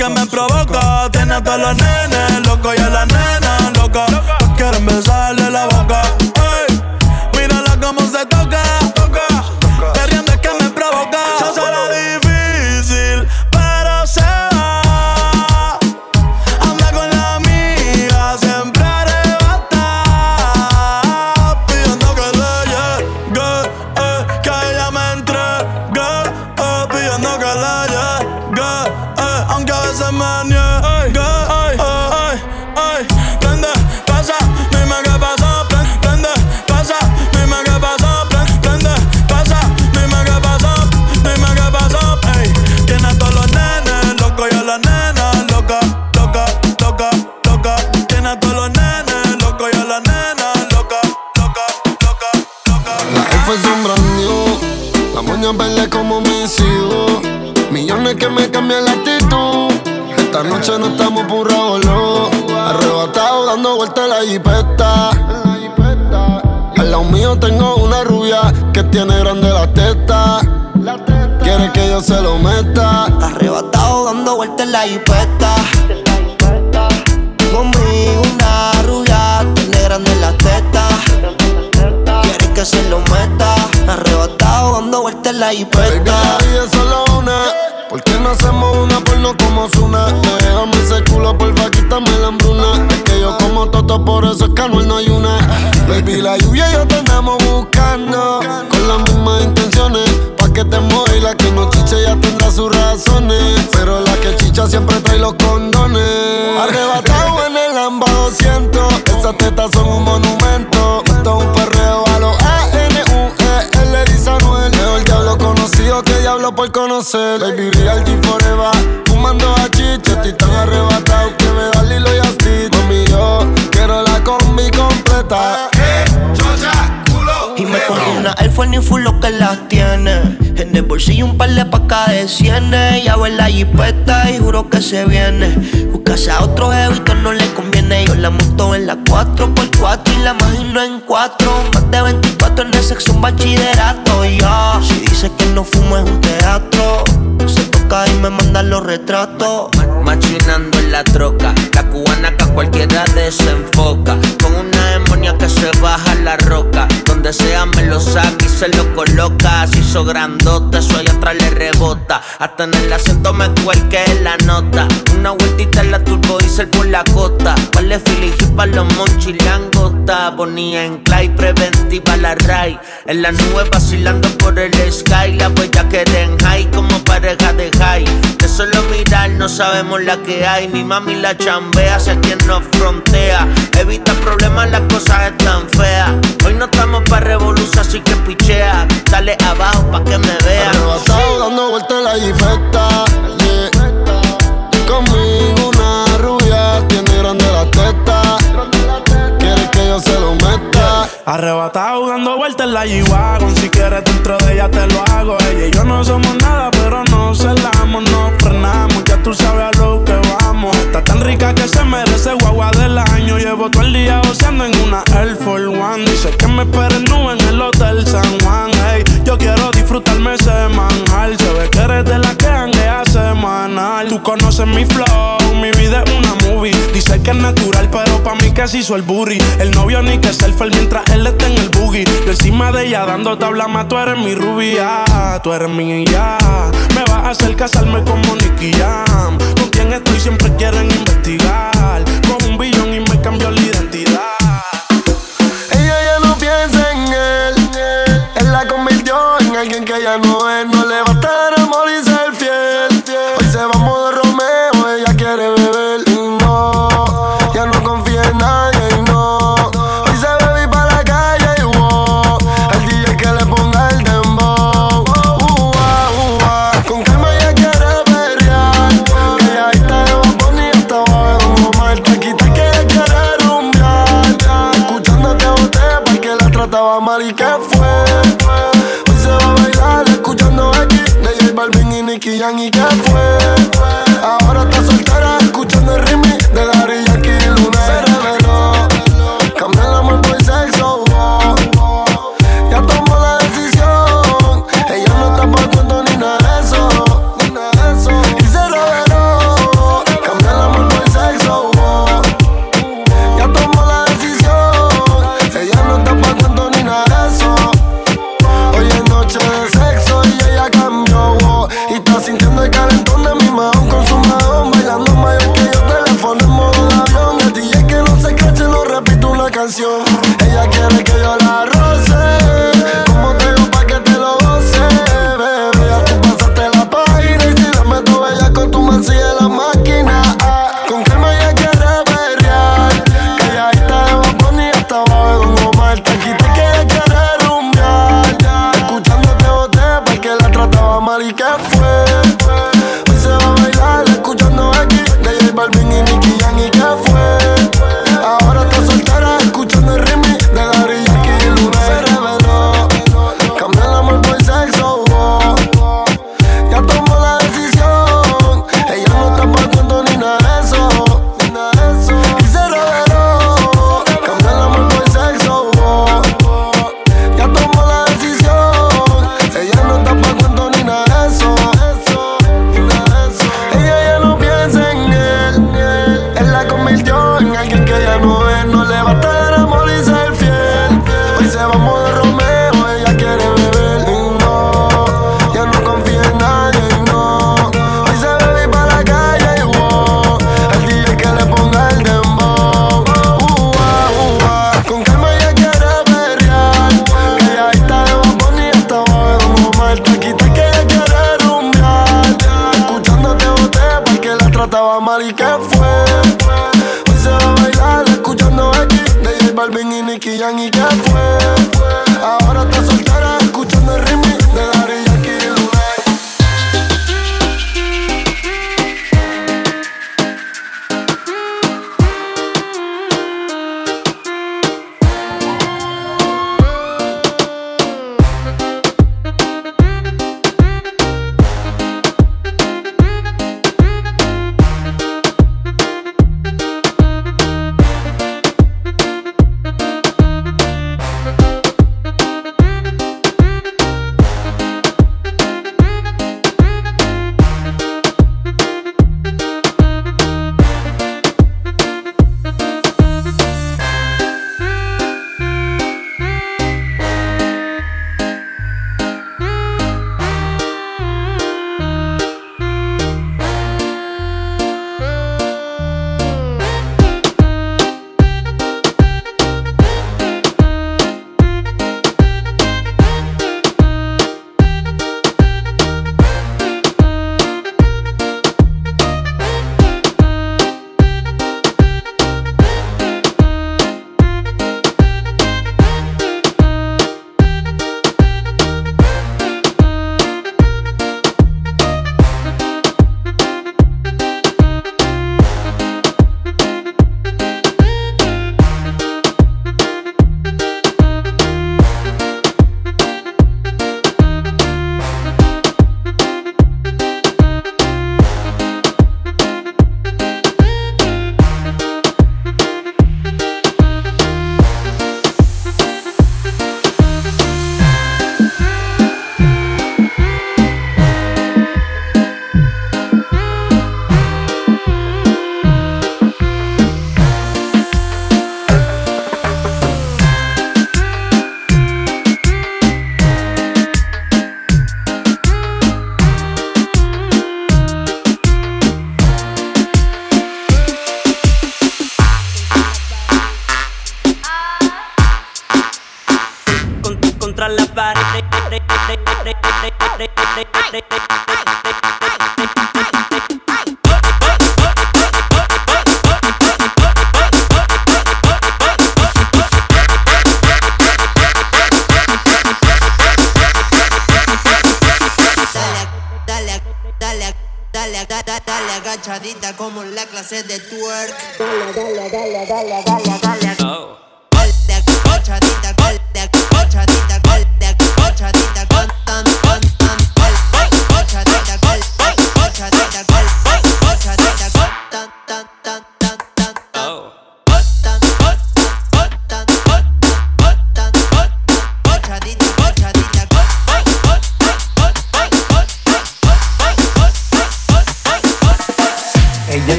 que me provoca. Tiene todos los nenes, loco, y a la nena, loca. Quieren besar jipeta y juro que se viene. Buscase a otro jevito no le conviene. Yo la monto en la 4x4 y la imagino en 4. Más de 24 en el sexo, un bachillerato. Ya, si dice que no fumo es un teatro. Se toca y me manda los retratos. Machinando en la troca, la cubana que a cualquiera desenfoca. Con una demonia que se baja la roca. Donde sea me lo saca se lo coloca. Se hizo grandote, allá atrás le rebota. Hasta en el asiento me cuelque la nota. Una vueltita en la turbo diesel por la costa. Vale filigi pa' los monchis langota. Bonía en clay, preventiva la ray. En la nube vacilando por el sky. La huella que en high como pareja de high. De solo mirar no sabemos la que hay. Mi mami la chambea hacia quien nos frontea. Evita problemas, las cosas están feas. Hoy no estamos pa' revolución, así que pichea. Dale abajo pa' que me vea. Arrebatado dando vueltas en la jipeta. Yeah. Conmigo una rubia tiene grande la teta. Quiere que yo se lo meta. Arrebatado dando vueltas en la G-Wagon Si quieres dentro de ella te lo hago Ella y yo no somos nada pero no celamos No frenamos, ya tú sabes a lo que Está tan rica que se merece guagua del año. Llevo todo el día goceando en una Air Force One. Dice que me esperen nube en el Hotel San Juan. Hey, yo quiero disfrutarme ese manjar. Se ve que eres de la que hanguea semanal. Tú conoces mi flow, mi vida es una movie. Dice que es natural pero pa' mí se hizo el booty El novio ni que selfie mientras él está en el boogie. Yo encima de ella dando tabla más Tú eres mi rubia, tú eres mi ya. Me vas a hacer casarme como Nicky Jam Con quien estoy siempre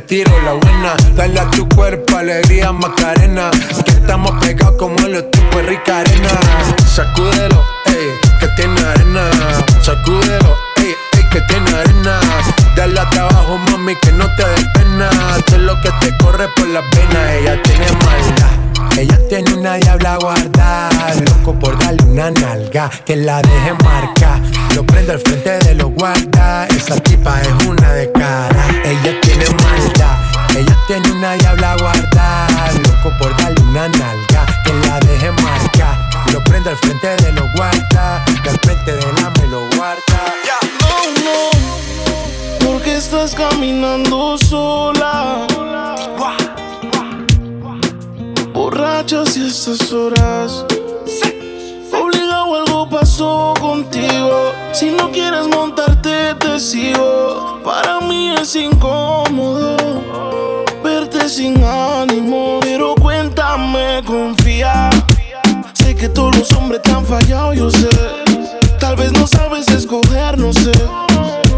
tiro la buena. Dale a tu cuerpo alegría, Macarena. Que estamos pegados como los tipos rica arena. Sacúdelo, ey, que tiene arena. Sacúdelo, ey, ey, que tiene arena. Dale a trabajo, mami, que no te dé pena. Sé lo que te corre por las venas. Ella tiene maldad. Ella tiene una diabla guardada, loco por darle una nalga, que la deje marca. Lo prendo al frente de los guarda, esa tipa es una de cara. Ella tiene maldad, ella tiene una diabla guardada, loco por darle una nalga, que la deje marca. Lo prendo al frente de los guarda, y al frente del ama y lo guarda. No, no, porque estás caminando sola. Borrachas y estas horas. Obligado algo pasó contigo. Si no quieres montarte, te sigo. Para mí es incómodo verte sin ánimo. Pero cuéntame, confía. Sé que todos los hombres te han fallado, yo sé. Tal vez no sabes escoger, no sé.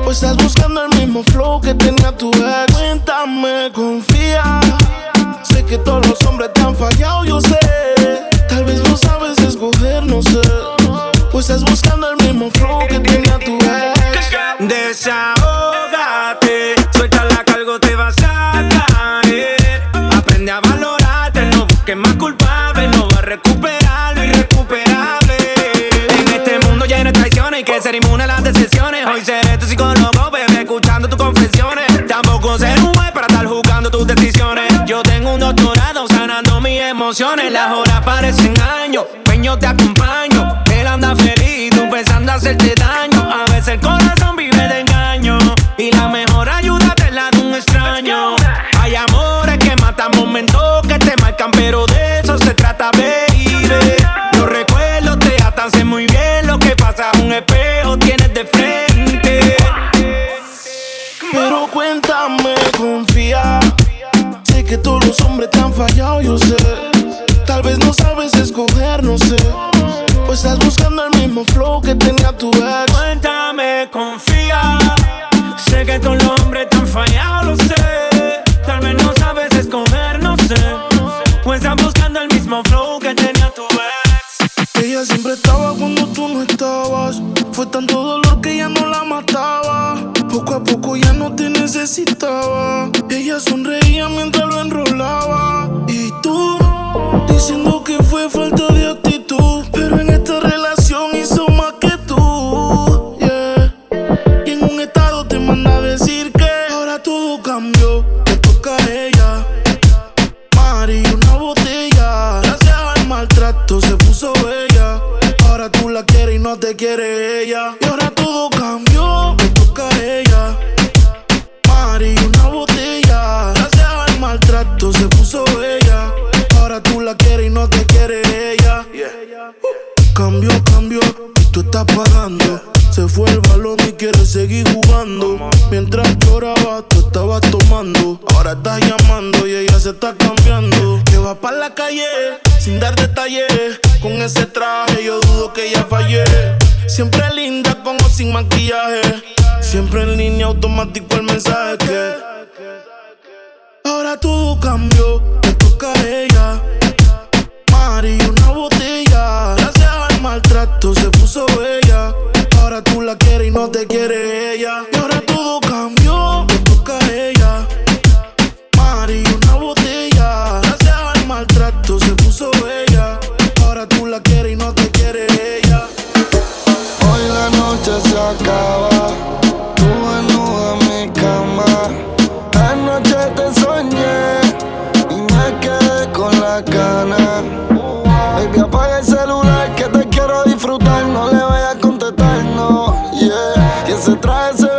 O estás buscando el mismo flow que tenía tu ex. Cuéntame, confía. Sé que todos los hombres te han fallado, yo sé. Tal vez no sabes escoger, no sé. O estás buscando el mismo flow que tenía tu ex. Desahógate, suelta la cargo, te vas a caer. Aprende a valorarte, no busques más culpable, no va a recuperar lo irrecuperable. En este mundo lleno de traiciones, hay que ser inmune a las decisiones. Hoy seré tu psicólogo, bebé, escuchando tus confesiones. Tampoco ser un juez para estar juzgando tus decisiones. Yo tengo un doctorado sanando mis emociones. Las horas parecen años, peño te acompaño. Hacerte daño. A veces el corazón vive de engaño. Y la mejor ayuda te la de un extraño. Hay amores que matan momentos que te marcan, pero de eso se trata, baby. Los recuerdos te atan, sé muy bien lo que pasa. Un espejo tienes de frente. Pero cuéntame, confía. Sé que todos los hombres te han fallado, yo sé. Tal vez no sabes escoger, no sé. O estás buscando el mismo flow que tenía tu ex. Cuéntame, confía. Sé que todos los hombres tan fallado, lo sé. Tal vez no sabes escoger, no sé. Pues estás buscando el mismo flow que tenía tu ex. Ella siempre estaba cuando tú no estabas. Fue tanto dolor que ya no la mataba. Poco a poco ya no te necesitaba. Ella sonreía mientras lo enrolaba. Y tú, diciendo que te quiere ella. Y ahora todo cambió, me toca a ella. Mari, una botella. Gracias al maltrato se puso ella. Ahora tú la quieres y no te quiere ella. Uh, cambió, cambió, y tú estás pagando. Se fue el balón y quiere seguir jugando. Mientras lloraba, tú estabas tomando. Ahora estás llamando y ella se está cambiando. Te vas para la calle sin dar detalles. Con ese traje yo dudo que ya fallé. Siempre linda como sin maquillaje. Siempre en línea automático el mensaje que. Ahora todo cambió, me toca a ella. Mari, una botella No te quiere ella. Y ahora todo cambió, me toca a ella. Mari, una botella. Gracias al maltrato se puso ella. Ahora tú la quieres y no te quiere ella. Hoy la noche se acaba. Tú desnuda en mi cama. Te soñé y me quedé con la gana. Baby, apaga el celular que te quiero disfrutar. No le voy a contestar, no. Yeah. se trae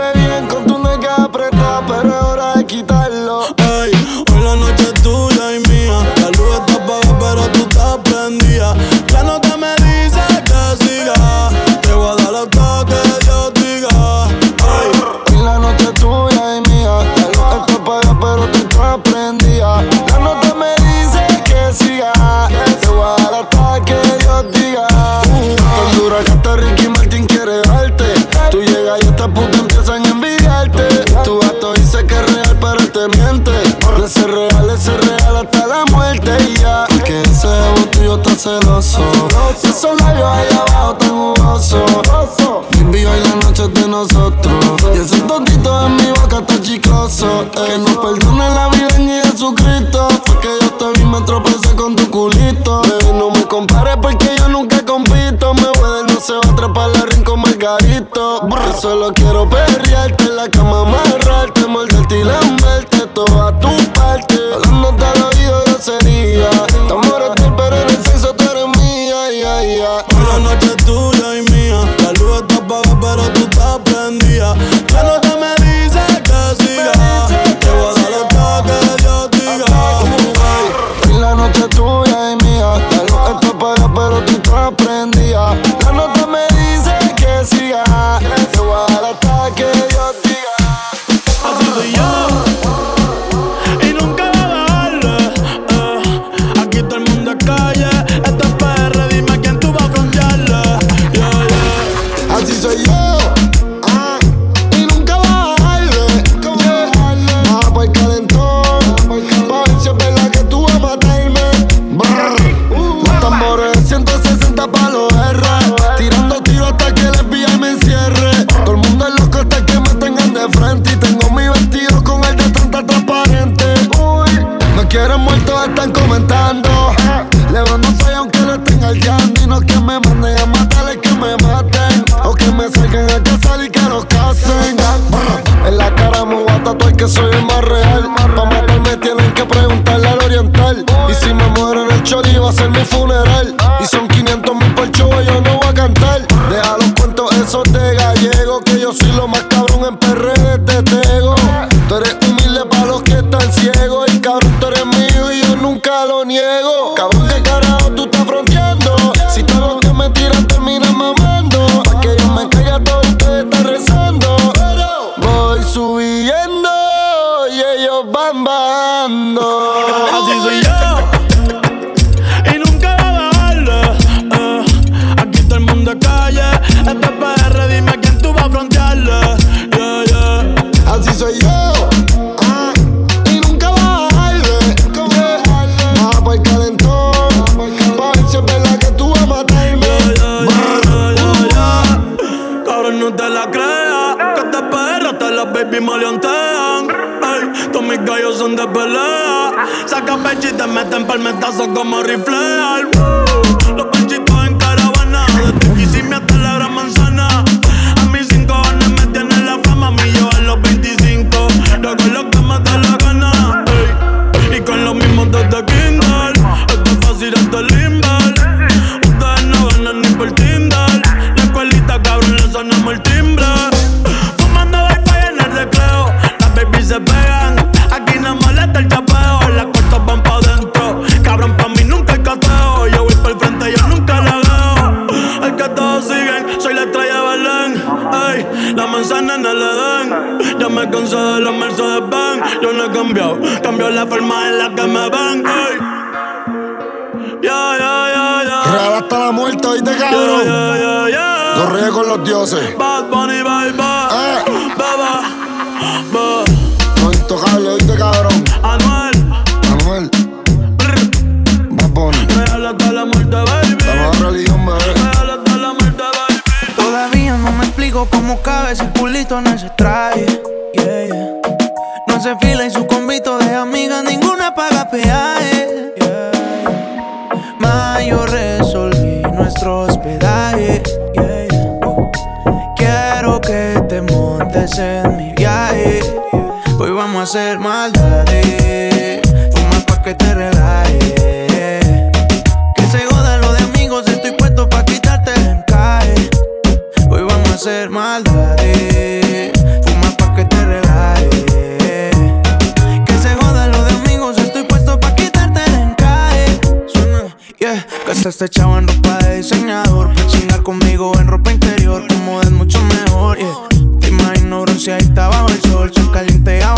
en el Edén. Ya me cansé de los Mercedes Benz. Yo no he cambiado, cambio la forma en la que me ven. Ey. Ya, ya, ya, ya. Real hasta la muerte, oíste, cabrón. Ya, ya, ya. Los reyes con los dioses. Bad Bunny, bye, bye. Eh. Baba, ba. No intocable, oíste, cabrón. Anuel, Manuel. Bad Bunny. real hasta la muerte, baby. Explico cómo cabe ese culito en ese traje. Yeah. No se fila y su convito de amigas, ninguna paga peaje. Yeah. Ma, yo resolví nuestro hospedaje. Quiero que te montes en mi viaje. Hoy vamos a hacer maldades. Gastaste chavo en ropa de diseñador. Pa' chingar conmigo en ropa interior. Como es mucho mejor, yeah. Te imagino bronceadita bajo el sol. Son caliente a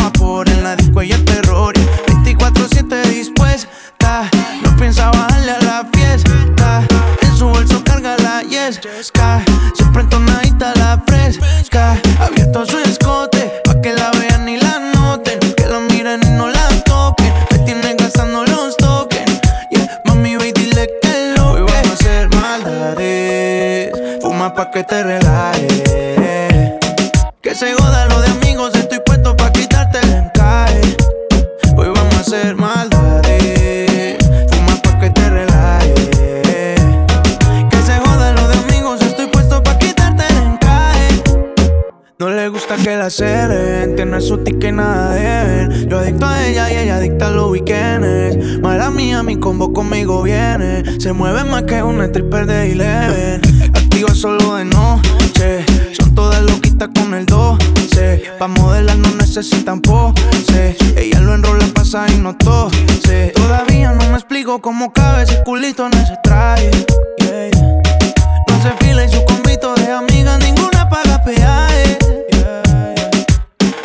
que te relaje. Que se joda lo de amigos, estoy puesto pa' quitarte el encaje. Hoy vamos a hacer maldades. Fuma pa' que te relaje. Que se joda lo de amigos, estoy puesto pa' quitarte el encaje. No le gusta que la celen, tiene su tique y nada deben. Yo adicto a ella y ella adicta a los weekends. Mala mía, mi combo conmigo viene. Se mueve más que un stripper de 11 solo de noche. Son todas loquitas con el 12. Pa' modelar no necesitan pose. Ella lo enrola, pasa y no tose. Todavía no me explico cómo cabe ese culito en ese traje. No se fila y su convito de amigas, ninguna paga peaje. Yeah, yeah.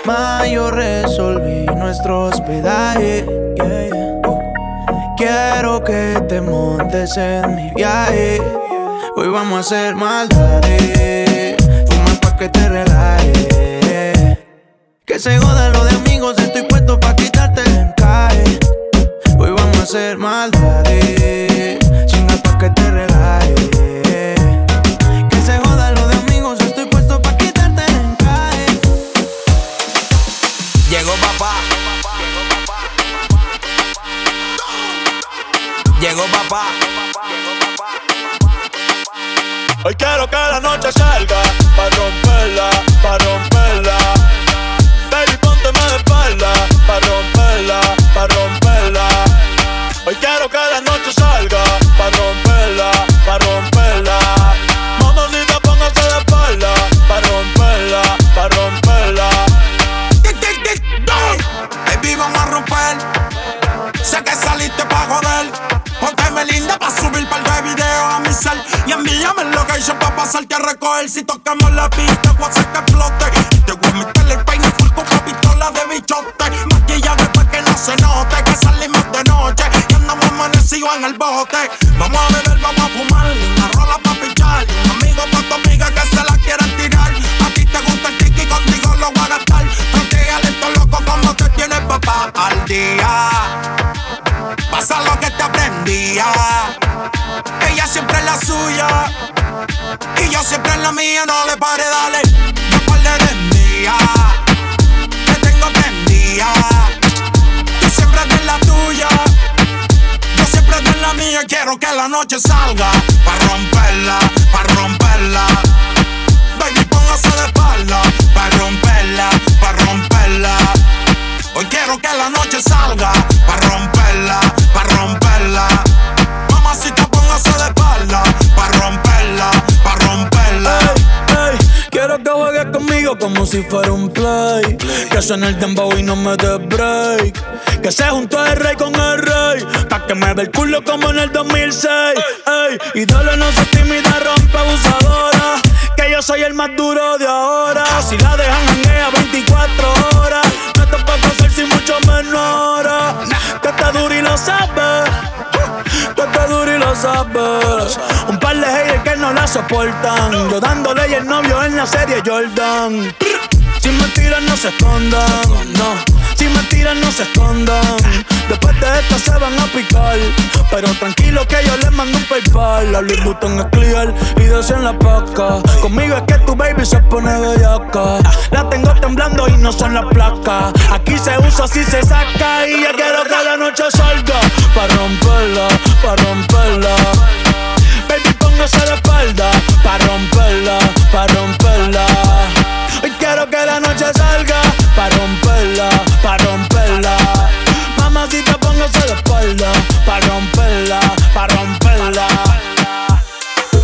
Ma, yo resolví nuestro hospedaje. Quiero que te montes en mi viaje. Hoy vamos a hacer maldades. Fuma pa' que te relajes. Que se joda lo de amigos, estoy puesto pa' quitarte el encaje. Hoy vamos a hacer maldades. Chinga pa' que te relajes. Que se joda lo de amigos, estoy puesto pa' quitarte el encaje. Llegó papá. Llegó papá. Hoy quiero que la noche salga Pa' romperla, Si tocamos la pista, voy a hacer que explote. Y te voy a el peine con pistola de bichote. Maquilla después que no se note. Que salimos de noche y andamos amanecidos en el bote. Vamos a beber, vamos a fumar. Una rola pa' pichar. Amigo pa' tu amiga que se la quieran tirar. A ti te gusta el tiki, contigo lo voy a gastar. Protégale esto loco como te tienes papá al día. Pasa lo que te aprendía. Ella siempre es la suya. Y yo siempre en la mía, no le pare, dale. No parle de mía. Te tengo tendía. Tú siempre en la tuya. Yo siempre en la mía. Quiero que la noche salga. Pa' romperla, pa' romperla. Baby, póngase de espalda. Pa' romperla, pa' romperla. Hoy quiero que la noche salga. Pa' romperla, pa' romperla. Mamacita, de espalda para romperla, para romperla. Ey, quiero que juegues conmigo como si fuera un play. Que suene el dembow y no me dé break. Que se juntó el rey con el rey. Pa' que me ve el culo como en el 2006. Ey, y dale no se tímida, rompe abusadora. Que yo soy el más duro de ahora. Si la dejan hanguea 24 horas. No te puedo hacer sin mucho menor. Que está duro y lo sabes. Que está duro y lo sabes. Un par de haters que no la soportan. Yo dándole y el novio en la serie Jordan. Si me tiran, no se escondan. Si me tiran, no se escondan. Después de esto se van a picar. Pero tranquilo que yo les mando un PayPal. La Louis Vuitton es clear y dos en la paca. Conmigo es que tu baby se pone bellaca. La tengo temblando y no son las placas. Aquí se usa, así se saca. Y ya quiero que la noche salga. Pa' romperla, pa' romperla. Baby, póngase de espalda. Pa' romperla, pa' romperla. Hoy quiero que la noche salga. Pa' romperla, pa' romperla. Mamacita, póngase de espalda. Pa' romperla, pa' romperla.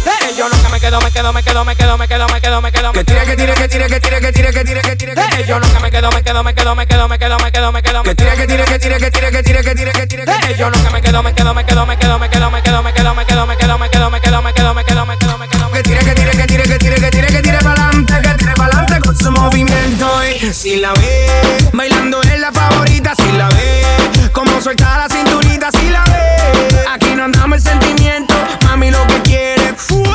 Eh, yo nunca me quedo, me quedo, me quedo, me quedo, me quedo, me quedo, me quedo, me Que tire, que tire, que tire, que tire, que tire, que tire, que tire, que tire. yo nunca me quedo, me quedo, me quedo, me quedo, me quedo, me quedo, me quedo, Que tire, que tire, que tire, que tire, que tire, que tire, que tire, que tire. yo nunca me quedo, me quedo, me quedo, me quedo, me quedo, me quedo, me quedo, me quedo, me quedo, me quedo, me quedo, me quedo, me quedo, me quedo, me quedo, Que tire, que tire, que tire, que tire, que tire, que tire pa'lante, su movimiento. Y si la ve, bailando es la favorita, si la ve, como suelta la cinturita, si la ve. Aquí no andamos el sentimiento, mami lo que quiere fuego.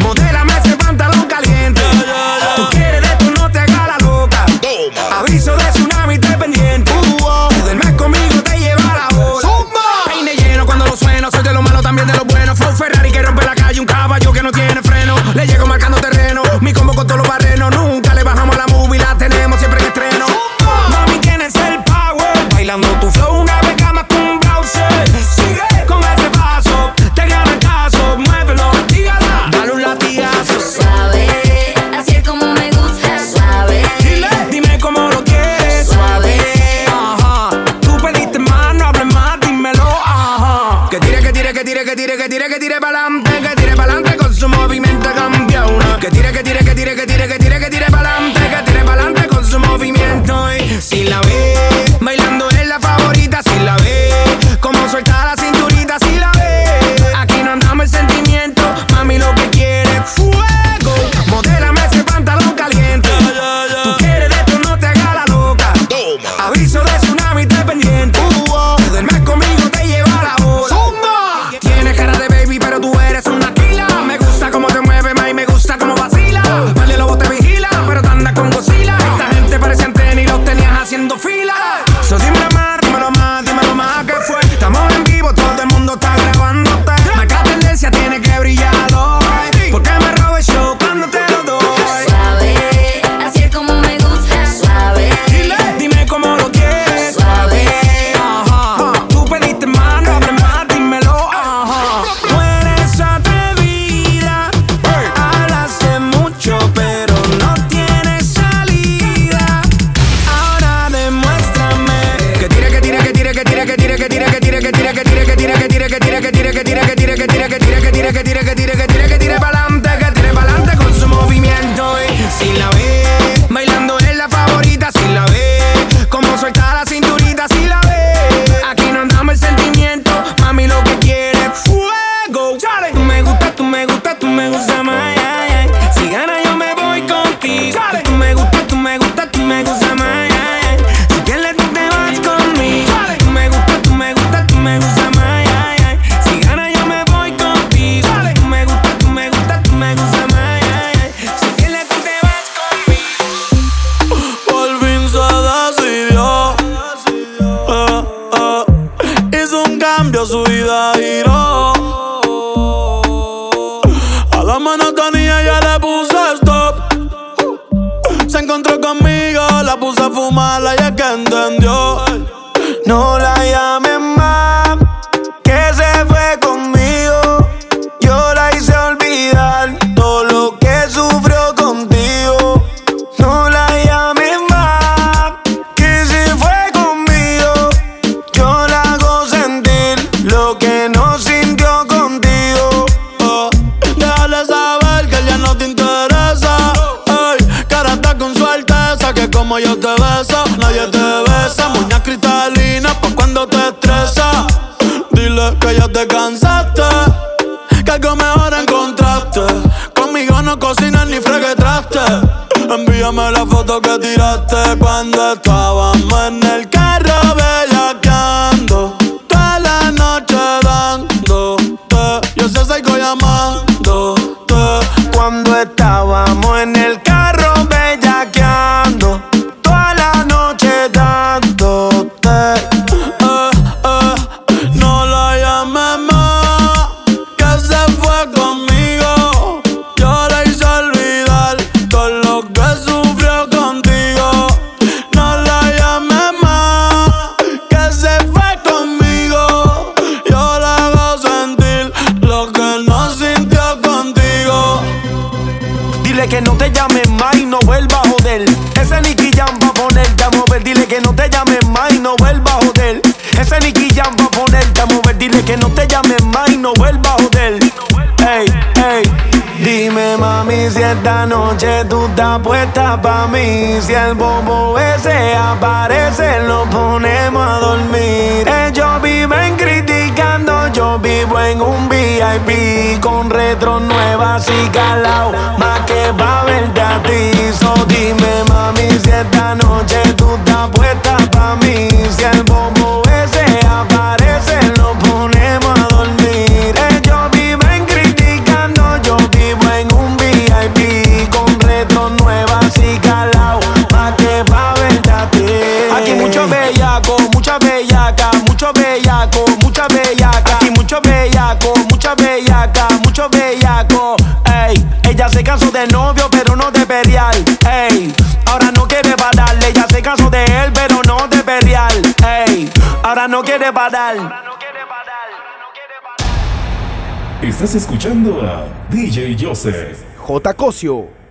Modélame ese pantalón caliente. Tú quieres de tú no te hagas la loca. Aviso de tsunami, te pendiente. Del mes conmigo te lleva la bola. Peine lleno cuando lo sueno, soy de lo malo también de lo bueno. Fue un Ferrari que rompe la calle, un caballo que no tiene freno. Le llego marcando Estás escuchando a DJ Joseph. J. Cosio.